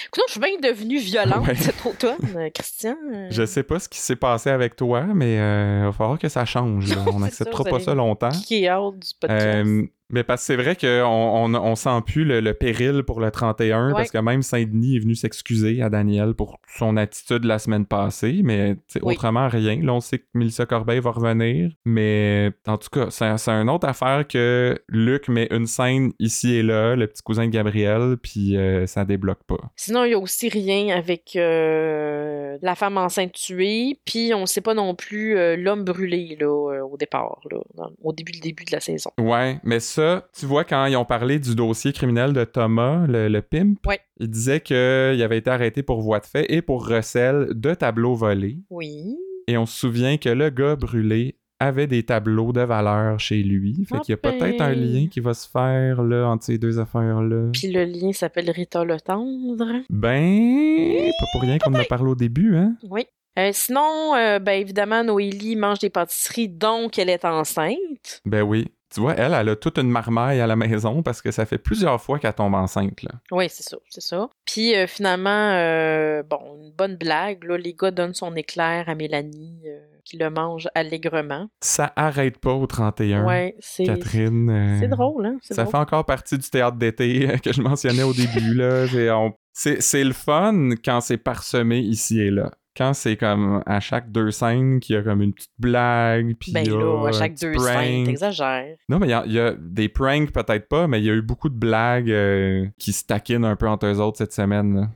Écoute, je suis bien devenue violente Ouais. cet automne, euh, Christian. euh. Je sais pas ce qui s'est passé avec toi, mais euh, il va falloir que ça change. là. On n'acceptera pas ça longtemps. Qui est out du podcast. Mais parce que c'est vrai qu'on on, on sent plus le, le péril pour le 31, Ouais. parce que même Saint-Denis est venu s'excuser à Daniel pour son attitude la semaine passée, mais Oui. autrement rien. Là, on sait que Mélissa Corbeil va revenir, mais en tout cas, c'est c'est une autre affaire que Luc met une scène ici et là, le petit cousin de Gabriel, puis euh, ça débloque pas. Sinon, il y a aussi rien avec euh, la femme enceinte tuée, puis on sait pas non plus euh, l'homme brûlé là, euh, au départ, là, au début, le début de la saison. Ouais, mais ça, tu vois, quand ils ont parlé du dossier criminel de Thomas, le, le pimp, Ouais. il disait qu'il avait été arrêté pour voie de fait et pour recel de tableaux volés. Oui. Et on se souvient que le gars brûlé avait des tableaux de valeur chez lui. Fait Ah qu'il y a peut-être un ben. lien qui va se faire là entre ces deux affaires-là. Puis le lien s'appelle Rita le Tendre. Ben, pas pour rien qu'on en a parlé au début, hein? Oui. Euh, sinon, euh, ben évidemment, Noélie mange des pâtisseries, donc elle est enceinte. Ben oui. Tu vois, elle, elle a toute une marmaille à la maison parce que ça fait plusieurs fois qu'elle tombe enceinte, là. Oui, c'est ça, c'est ça. Puis euh, finalement, euh, bon, une bonne blague, là, les gars donnent son éclair à Mélanie, euh, qui le mange allègrement. Ça arrête pas au 31. Ouais, c'est Catherine. c'est drôle, hein? Ça drôle. fait encore partie du théâtre d'été que je mentionnais au début. là. C'est, on- c'est- c'est le fun quand c'est parsemé ici et là. Quand c'est comme à chaque deux scènes qu'il y a comme une petite blague, puis Ben là, à chaque deux prank. scènes, t'exagères. Non, mais il y a, il y a des pranks peut-être pas, mais il y a eu beaucoup de blagues euh, qui se taquinent un peu entre eux autres cette semaine. là.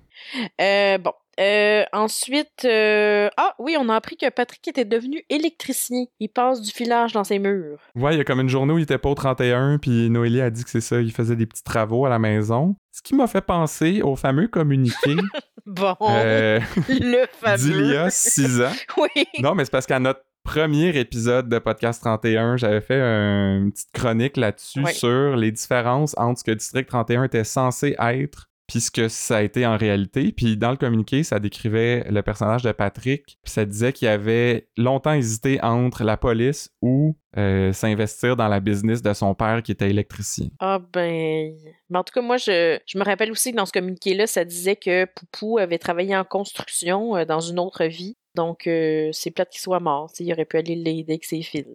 Euh, bon. Euh, ensuite, euh, ah oui, on a appris que Patrick était devenu électricien. Il passe du filage dans ses murs. Ouais, il y a comme une journée où il était pas au 31, puis Noélie a dit que c'est ça, il faisait des petits travaux à la maison. Ce qui m'a fait penser au fameux communiqué Bon, euh, le fameux. d'il y a six ans. Oui. Non, mais c'est parce qu'à notre premier épisode de Podcast 31, j'avais fait un- une petite chronique là-dessus sur les différences entre ce que District 31 était censé être puis ce que ça a été en réalité. Puis dans le communiqué, ça décrivait le personnage de Patrick, puis ça disait qu'il avait longtemps hésité entre la police ou euh, s'investir dans la business de son père qui était électricien. Ah ben... Mais en tout cas, moi, je, me rappelle aussi que dans ce communiqué-là, ça disait que Poupou avait travaillé en construction euh, dans une autre vie. Donc, euh, c'est plate qu'il soit mort. Il aurait pu aller l'aider avec ses fils.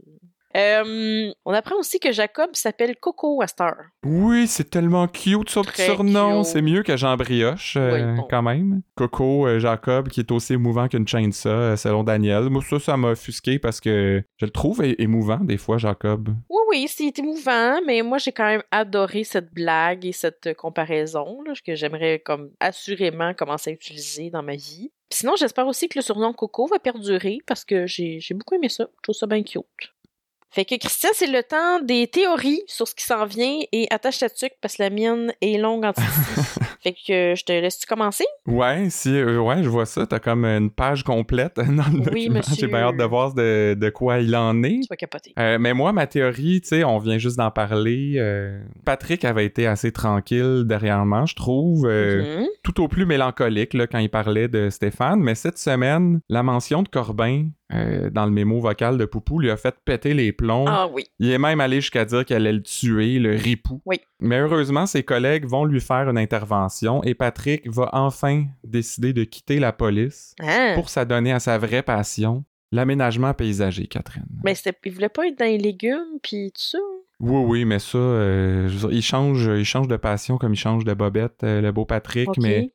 Euh, on apprend aussi que Jacob s'appelle Coco heure. Oui, c'est tellement cute son petit surnom. C'est mieux que Jean Brioche, euh, Oui, bon. quand même. Coco euh, Jacob, qui est aussi émouvant qu'une euh, selon Daniel. Moi, ça, ça m'a offusqué parce que je le trouve émouvant, des fois, Jacob. Oui, oui, c'est émouvant, mais moi, j'ai quand même adoré cette blague et cette comparaison là, que j'aimerais comme assurément commencer à utiliser dans ma vie. Sinon, j'espère aussi que le surnom Coco va perdurer parce que j'ai j'ai beaucoup aimé ça. Je trouve ça bien cute. Fait que Christian, c'est le temps des théories sur ce qui s'en vient et attache ta tuque parce que la mienne est longue en fait que je te laisse-tu commencer? Ouais, si, euh, ouais, je vois ça. T'as comme une page complète dans le Oui, document. J'ai bien hâte de voir de, de quoi il en est. Tu vas capoter. Euh, mais moi, ma théorie, tu sais, on vient juste d'en parler. euh, Patrick avait été assez tranquille dernièrement, je trouve. Mhm. tout au plus mélancolique là, quand il parlait de Stéphane, mais cette semaine, la mention de Corbin euh, dans le mémo vocal de Poupou lui a fait péter les plombs. Ah oui. Il est même allé jusqu'à dire qu'elle allait le tuer, le ripou. Oui. Mais heureusement, ses collègues vont lui faire une intervention et Patrick va enfin décider de quitter la police Hein? pour s'adonner à sa vraie passion, l'aménagement paysager, Catherine. Mais il voulait pas être dans les légumes puis tout ça. Oui, oui, mais ça, euh, je veux dire, il, change, il change de passion comme il change de bobette, euh, le beau Patrick, mais.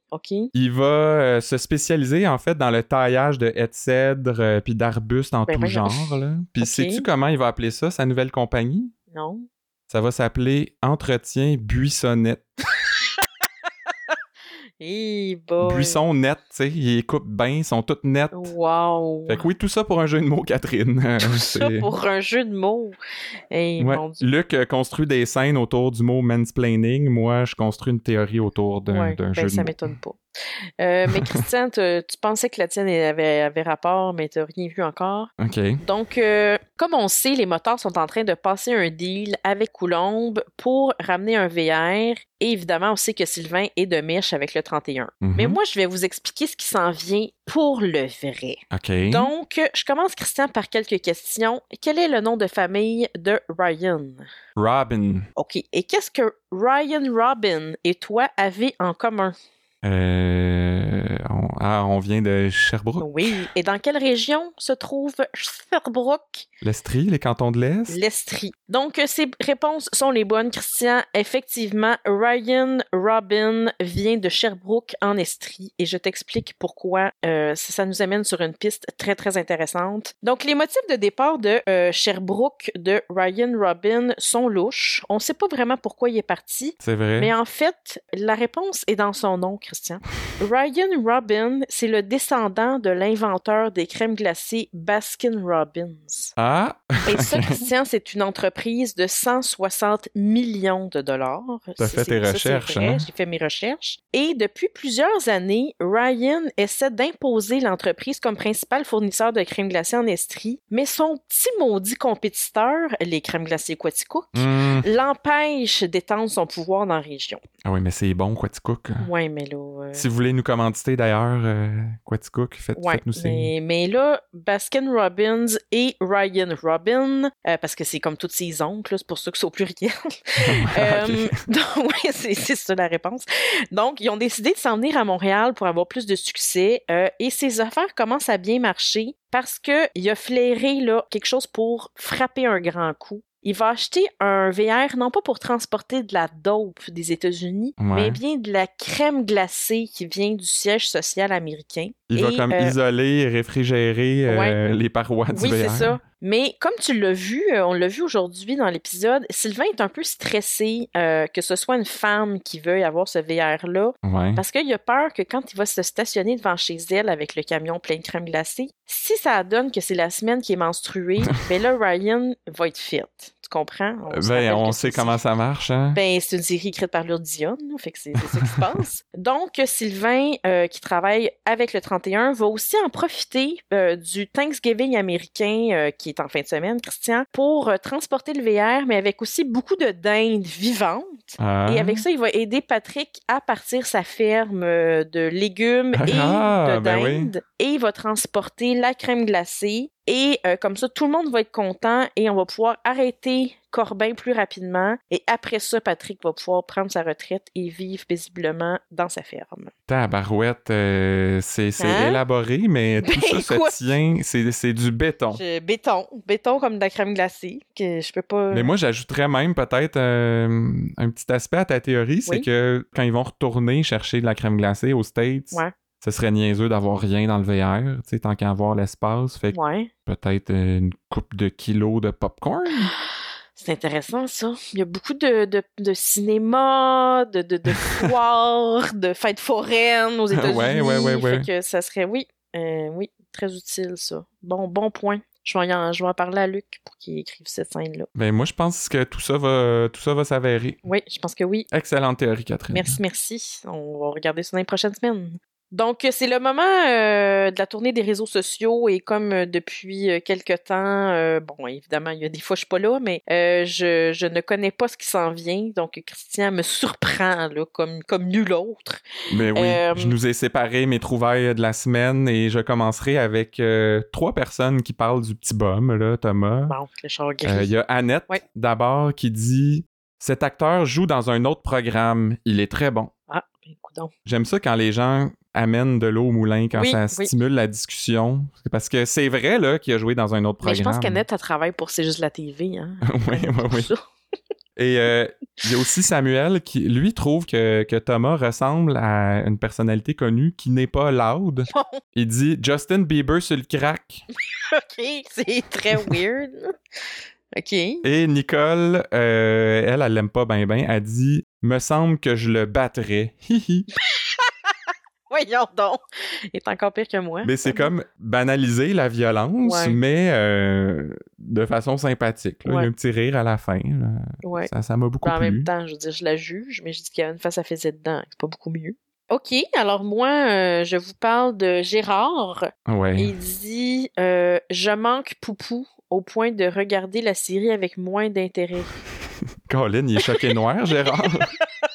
Il va euh, se spécialiser en fait dans le taillage de haies de cèdre euh, puis d'arbustes en Ben tout genre. Là. Puis sais-tu comment il va appeler ça, sa nouvelle compagnie? Non. Ça va s'appeler Entretien Buissonnette. Buisson net, tu sais, ils coupent bien, ils sont toutes nettes. Wow. Fait que oui, tout ça pour un jeu de mots, Catherine. Tout ça pour un jeu de mots. Hey, Ouais. mon Dieu. Luc construit des scènes autour du mot mansplaining. Moi, je construis une théorie autour d'un Ouais, ben, jeu de ça mots. m'étonne pas. Euh, mais Christian, te- tu pensais que la tienne avait, avait rapport, mais tu n'as rien vu encore. OK. Donc, euh, comme on sait, les moteurs sont en train de passer un deal avec Coulombe pour ramener un VR. Et évidemment, on sait que Sylvain est de mèche avec le 31. Mhm. Mais moi, je vais vous expliquer ce qui s'en vient pour le vrai. OK. Donc, je commence, Christian, par quelques questions. Quel est le nom de famille de Ryan? Robin. OK. Et qu'est-ce que Ryan Robin et toi avez en commun? Euh, ah, on vient de Sherbrooke? Oui. Et dans quelle région se trouve Sherbrooke? L'Estrie, les cantons de l'Est? L'Estrie. Donc, euh, ces réponses sont les bonnes, Christian. Effectivement, Ryan Robin vient de Sherbrooke en Estrie et je t'explique pourquoi euh, ça, ça nous amène sur une piste très, très intéressante. Donc, les motifs de départ de euh, Sherbrooke de Ryan Robin sont louches. On ne sait pas vraiment pourquoi il est parti. C'est vrai. Mais en fait, la réponse est dans son nom, Christian. Ryan Robin, c'est le descendant de l'inventeur des crèmes glacées Baskin Robbins. Ah, Et ça, Christian, c'est une entreprise de 160 millions de dollars. T'as fait tes recherches, hein? J'ai fait mes recherches. Et depuis plusieurs années, Ryan essaie d'imposer l'entreprise comme principal fournisseur de crèmes glacées en Estrie, mais son petit maudit compétiteur, les crèmes glacées Quaticook, hmm. l'empêche d'étendre son pouvoir dans la région. ah oui, mais c'est bon, Quaticook. Ouais, mais là... euh, Si vous voulez nous commanditer d'ailleurs, euh, Quaticook, faites, Ouais, faites-nous signe. mais, mais là, Baskin Robbins et Ryan Robin, euh, parce que c'est comme tous ses oncles, c'est pour ça que c'est au pluriel. Donc, ouais, c'est ça la réponse. Donc, ils ont décidé de s'en venir à Montréal pour avoir plus de succès euh, et ses affaires commencent à bien marcher parce qu'il a flairé là, quelque chose pour frapper un grand coup. Il va acheter un VR, non pas pour transporter de la dope des États-Unis, Ouais. mais bien de la crème glacée qui vient du siège social américain. Il va comme euh, isoler et réfrigérer euh, Ouais. les parois du oui, c'est ça. Mais comme tu l'as vu, euh, on l'a vu aujourd'hui dans l'épisode, Sylvain est un peu stressé euh, que ce soit une femme qui veuille avoir ce VR-là, Ouais. parce qu'il a peur que quand il va se stationner devant chez elle avec le camion plein de crème glacée, si ça donne que c'est la semaine qui est menstruée, ben là, Ryan va être fit. Comprends? On Ben, on sait comment ça marche, hein? ben, c'est une série écrite par Lourdes Dion, là, fait que c'est ça qui se passe. Donc, Sylvain, euh, qui travaille avec le 31, va aussi en profiter euh, du Thanksgiving américain euh, qui est en fin de semaine, Christian, pour transporter le VR, mais avec aussi beaucoup de dindes vivantes. Ah. Et avec ça, il va aider Patrick à partir sa ferme de légumes et Ah, de ben oui. dindes. Et il va transporter la crème glacée. Et euh, comme ça, tout le monde va être content et on va pouvoir arrêter Corbin plus rapidement. Et après ça, Patrick va pouvoir prendre sa retraite et vivre paisiblement dans sa ferme. Tabarouette, euh, c'est Hein? élaboré, mais tout Ben, ça quoi? se tient, c'est c'est du béton. Je- béton. Béton comme de la crème glacée. Que je peux pas. Mais moi, j'ajouterais même peut-être euh, un petit aspect à ta théorie, c'est Oui. que quand ils vont retourner chercher de la crème glacée aux States, Ouais. Ce serait niaiseux d'avoir rien dans le VR, tu sais, tant qu'à avoir l'espace. Fait Ouais. peut-être une coupe de kilos de popcorn. C'est intéressant, ça. Il y a beaucoup de, de, de cinéma, de, de, de foires, de fêtes foraines aux États-Unis. Ouais, ouais, ouais, ouais. Fait que ça serait, oui, euh, oui, très utile, ça. Bon, bon point. Je vais, en, je vais en parler à Luc pour qu'il écrive cette scène-là. Ben moi, je pense que tout ça va, tout ça va s'avérer. Oui, je pense que oui. Excellente théorie, Catherine. Merci, merci. On va regarder ça dans les prochaines semaines. Donc, c'est le moment euh, de la tournée des réseaux sociaux et comme euh, depuis euh, quelque temps, euh, bon, évidemment, il y a des fois je suis pas là, mais euh, je, je ne connais pas ce qui s'en vient. Donc, Christian me surprend là, comme, comme nul autre. Mais oui, Euh, je nous ai séparé mes trouvailles de la semaine et je commencerai avec euh, trois personnes qui parlent du petit bum, là, Thomas. Bon, le. Euh, Il y a Annette, Ouais. d'abord, qui dit Cet acteur joue dans un autre programme. Il est très bon. Ah, ben. J'aime ça quand les gens amènent de l'eau au moulin, quand Oui, ça oui. stimule la discussion. Parce que c'est vrai là, qu'il a joué dans un autre Mais programme. je pense qu'Annette, elle travaille pour C'est juste la TV. Hein? oui, oui, oui. Et euh, il y a aussi Samuel qui, lui, trouve que, que Thomas ressemble à une personnalité connue qui n'est pas loud. Il dit Justin Bieber sur le crack. OK, c'est très weird. OK. Et Nicole, euh, elle, elle l'aime pas ben ben, elle dit « Me semble que je le battrais. ». Voyons donc. Il est encore pire que moi. Mais c'est comme banaliser la violence, Ouais. mais euh, de façon sympathique. là. Il y a un petit rire à la fin. Ouais. Ça m'a beaucoup en plu. même temps, je veux dire, je la juge, mais je dis qu'il y a une face à faiser dedans. C'est pas beaucoup mieux. OK, alors moi, euh, je vous parle de Gérard. Il dit euh, Je manque Poupou au point de regarder la série avec moins d'intérêt. Colin, il est choqué noir, Gérard.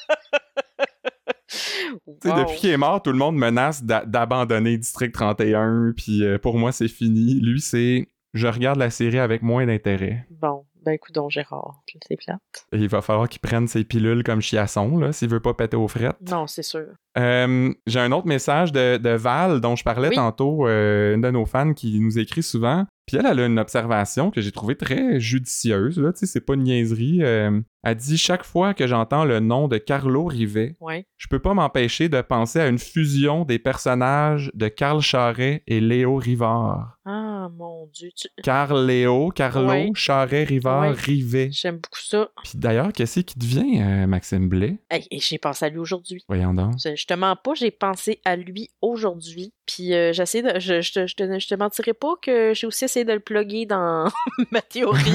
Wow. Depuis qu'il est mort, tout le monde menace d'a- d'abandonner District 31, puis euh, pour moi, c'est fini. Lui, c'est je regarde la série avec moins d'intérêt. Bon, ben écoute donc, Gérard, c'est plate. Et il va falloir qu'il prenne ses pilules comme chiasson, là, s'il veut pas péter aux frettes. Non, c'est sûr. Euh, J'ai un autre message de, de Val, dont je parlais Oui. tantôt, euh, une de nos fans qui nous écrit souvent. Puis elle, elle a une observation que j'ai trouvée très judicieuse, là, tu sais, c'est pas une niaiserie. Euh, elle dit « Chaque fois que j'entends le nom de Carlo Rivet, Ouais. je peux pas m'empêcher de penser à une fusion des personnages de Carl Charret et Léo Rivard. Ah, mon Dieu. tu- Carl Léo, Carlo, Ouais. Charret, Rivard, Ouais. Rivet. J'aime beaucoup ça. Puis d'ailleurs, qu'est-ce qui devient euh, Maxime Blais? Hey, et j'ai pensé à lui aujourd'hui. Voyons donc. Je je te mens pas, j'ai pensé à lui aujourd'hui. Puis euh, j'essaie de. Je, je, te- je, te, je te mentirais pas que j'ai aussi essayé de le plugger dans ma théorie.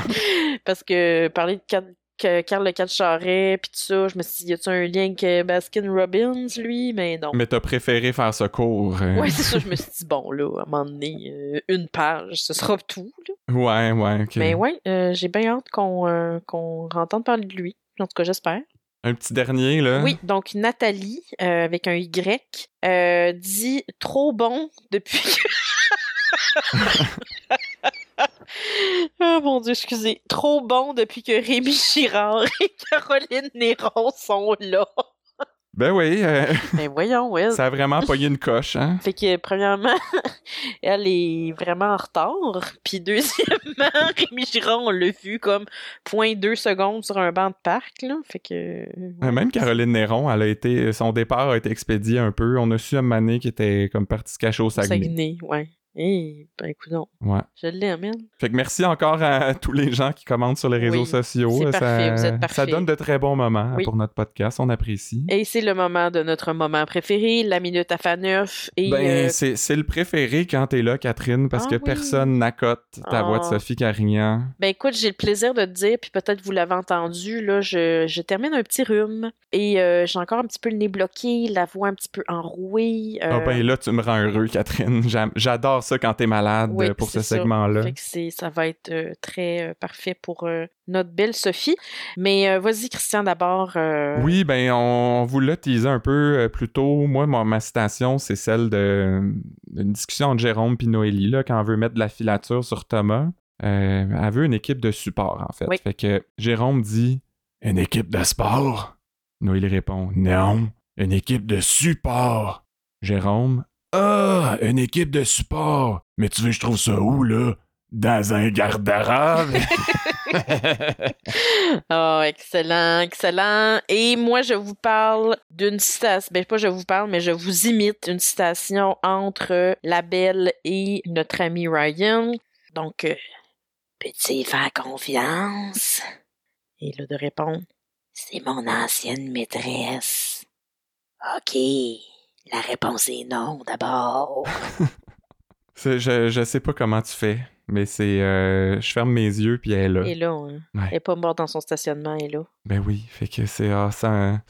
Parce que parler de Car- Carl le 4 Charret, puis tout ça, je me suis dit, y a-tu un lien avec Baskin Robbins, lui? Mais non. Mais t'as préféré faire ce cours. euh. Ouais, c'est ça, je me suis dit, bon, là, à un moment donné, euh, une page, ce sera tout. là. Ouais, ouais, ok. Mais ouais, euh, j'ai bien hâte qu'on euh, qu'on entende parler de lui. En tout cas, j'espère. Un petit dernier, là. Oui, donc Nathalie, euh, avec un Y, euh, dit trop bon depuis que. oh mon dieu, excusez. Trop bon depuis que Rémi Girard et Caroline Néron sont là. Ben oui, euh, Ben voyons, ouais. ça a vraiment pogné une coche, hein. Fait que, premièrement, elle est vraiment en retard. Puis, deuxièmement, Rémi Girard, on l'a vu comme 0.2 secondes sur un banc de parc, là. Fait que. Euh, Même Caroline Néron, elle a été, son départ a été expédié un peu. On a su un mané qui était comme parti se cacher au Saguenay. Saguenay, ouais. Eh, ben écoute donc, Ouais. je elle. Fait que merci encore à tous les gens qui commentent sur les réseaux Oui, sociaux. c'est ça, parfait, vous êtes ça donne de très bons moments Oui. pour notre podcast. On apprécie. Et c'est le moment de notre moment préféré, la minute à Faneuf. Et Ben, euh, c'est le préféré quand t'es là, Catherine, parce Ah que oui. personne n'accote ta voix de Ah. Sophie Carignan. ben écoute, j'ai le plaisir de te dire, puis peut-être vous l'avez entendu, là, je, je termine un petit rhume et euh, j'ai encore un petit peu le nez bloqué, la voix un petit peu enrouée. Ah euh, ben là, tu me rends heureux, Catherine. J'am- Ça quand t'es malade Oui, euh, pour ce segment-là. Ça va être euh, très euh, parfait pour euh, notre belle Sophie. Mais vas-y, Christian, d'abord. Oui, ben on vous l'a teasé un peu plus tôt. Moi, ma, ma citation, c'est celle de d'une discussion entre Jérôme et Noélie, là, quand on veut mettre de la filature sur Thomas. Elle veut une équipe de support, en fait. Oui. Fait que Jérôme dit Une équipe de sport Noélie répond Non, une équipe de support. Jérôme Ah, une équipe de support. Mais tu veux que je trouve ça où, là? Dans un garde-robe? Oh, excellent, excellent. Et moi, je vous parle d'une citation. Ben, pas je vous parle, mais je vous imite une citation entre la belle et notre ami Ryan. Donc, euh, peux-tu faire confiance? Et là, de répondre, c'est mon ancienne maîtresse. OK. La réponse est non, d'abord. Je, je sais pas comment tu fais, mais c'est. euh, je ferme mes yeux, puis elle est là. Et là, hein, Ouais. elle est pas morte dans son stationnement, elle est là. Ben oui, fait que c'est. Ah, ça,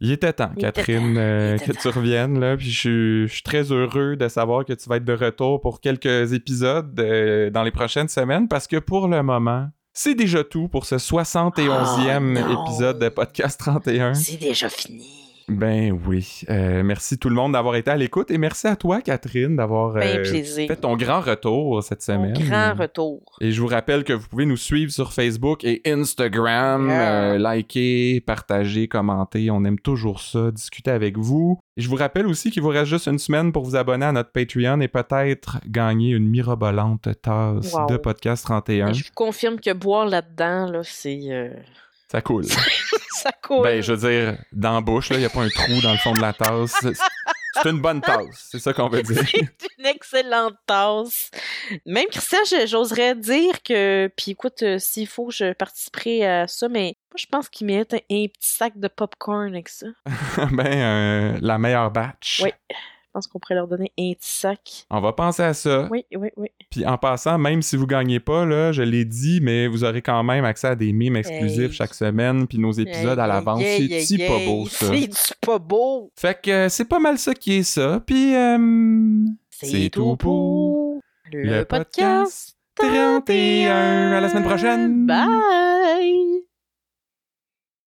Il était temps, Il était Catherine, temps, euh, était que tu reviennes, là. Puis je suis- je suis très heureux de savoir que tu vas être de retour pour quelques épisodes euh, dans les prochaines semaines, parce que pour le moment, c'est déjà tout pour ce 71e Oh, non. épisode de Podcast 31. C'est déjà fini. Ben oui. Euh, merci tout le monde d'avoir été à l'écoute et merci à toi, Catherine, d'avoir Ben euh, fait ton grand retour cette Mon semaine. grand retour. Et je vous rappelle que vous pouvez nous suivre sur Facebook et Instagram, Yeah. euh, liker, partager, commenter. On aime toujours ça, discuter avec vous. Et je vous rappelle aussi qu'il vous reste juste une semaine pour vous abonner à notre Patreon et peut-être gagner une mirobolante tasse Wow. de Podcast 31. Et je vous confirme que boire là-dedans, là, c'est. Ça coule. ça coule. ben, je veux dire, dans la bouche, il n'y a pas un trou dans le fond de la tasse. C'est une bonne tasse, c'est ça qu'on veut dire. C'est une excellente tasse. Même Christian, j'oserais dire que, puis écoute, euh, s'il faut, je participerai à ça, mais moi, je pense qu'il mérite un, un petit sac de popcorn avec ça. ben, euh, la meilleure batch. Oui. Je pense qu'on pourrait leur donner un petit sac. On va penser à ça. Oui, oui, oui. Puis en passant, même si vous gagnez pas, là, je l'ai dit, mais vous aurez quand même accès à des mimes exclusifs Hey. chaque semaine, puis nos épisodes à l'avance. hey, C'est pas beau, ça? C'est pas beau? Fait que euh, c'est pas mal ça qui est ça. Puis euh, C'est tout pour le, podcast 31. À la semaine prochaine. Bye!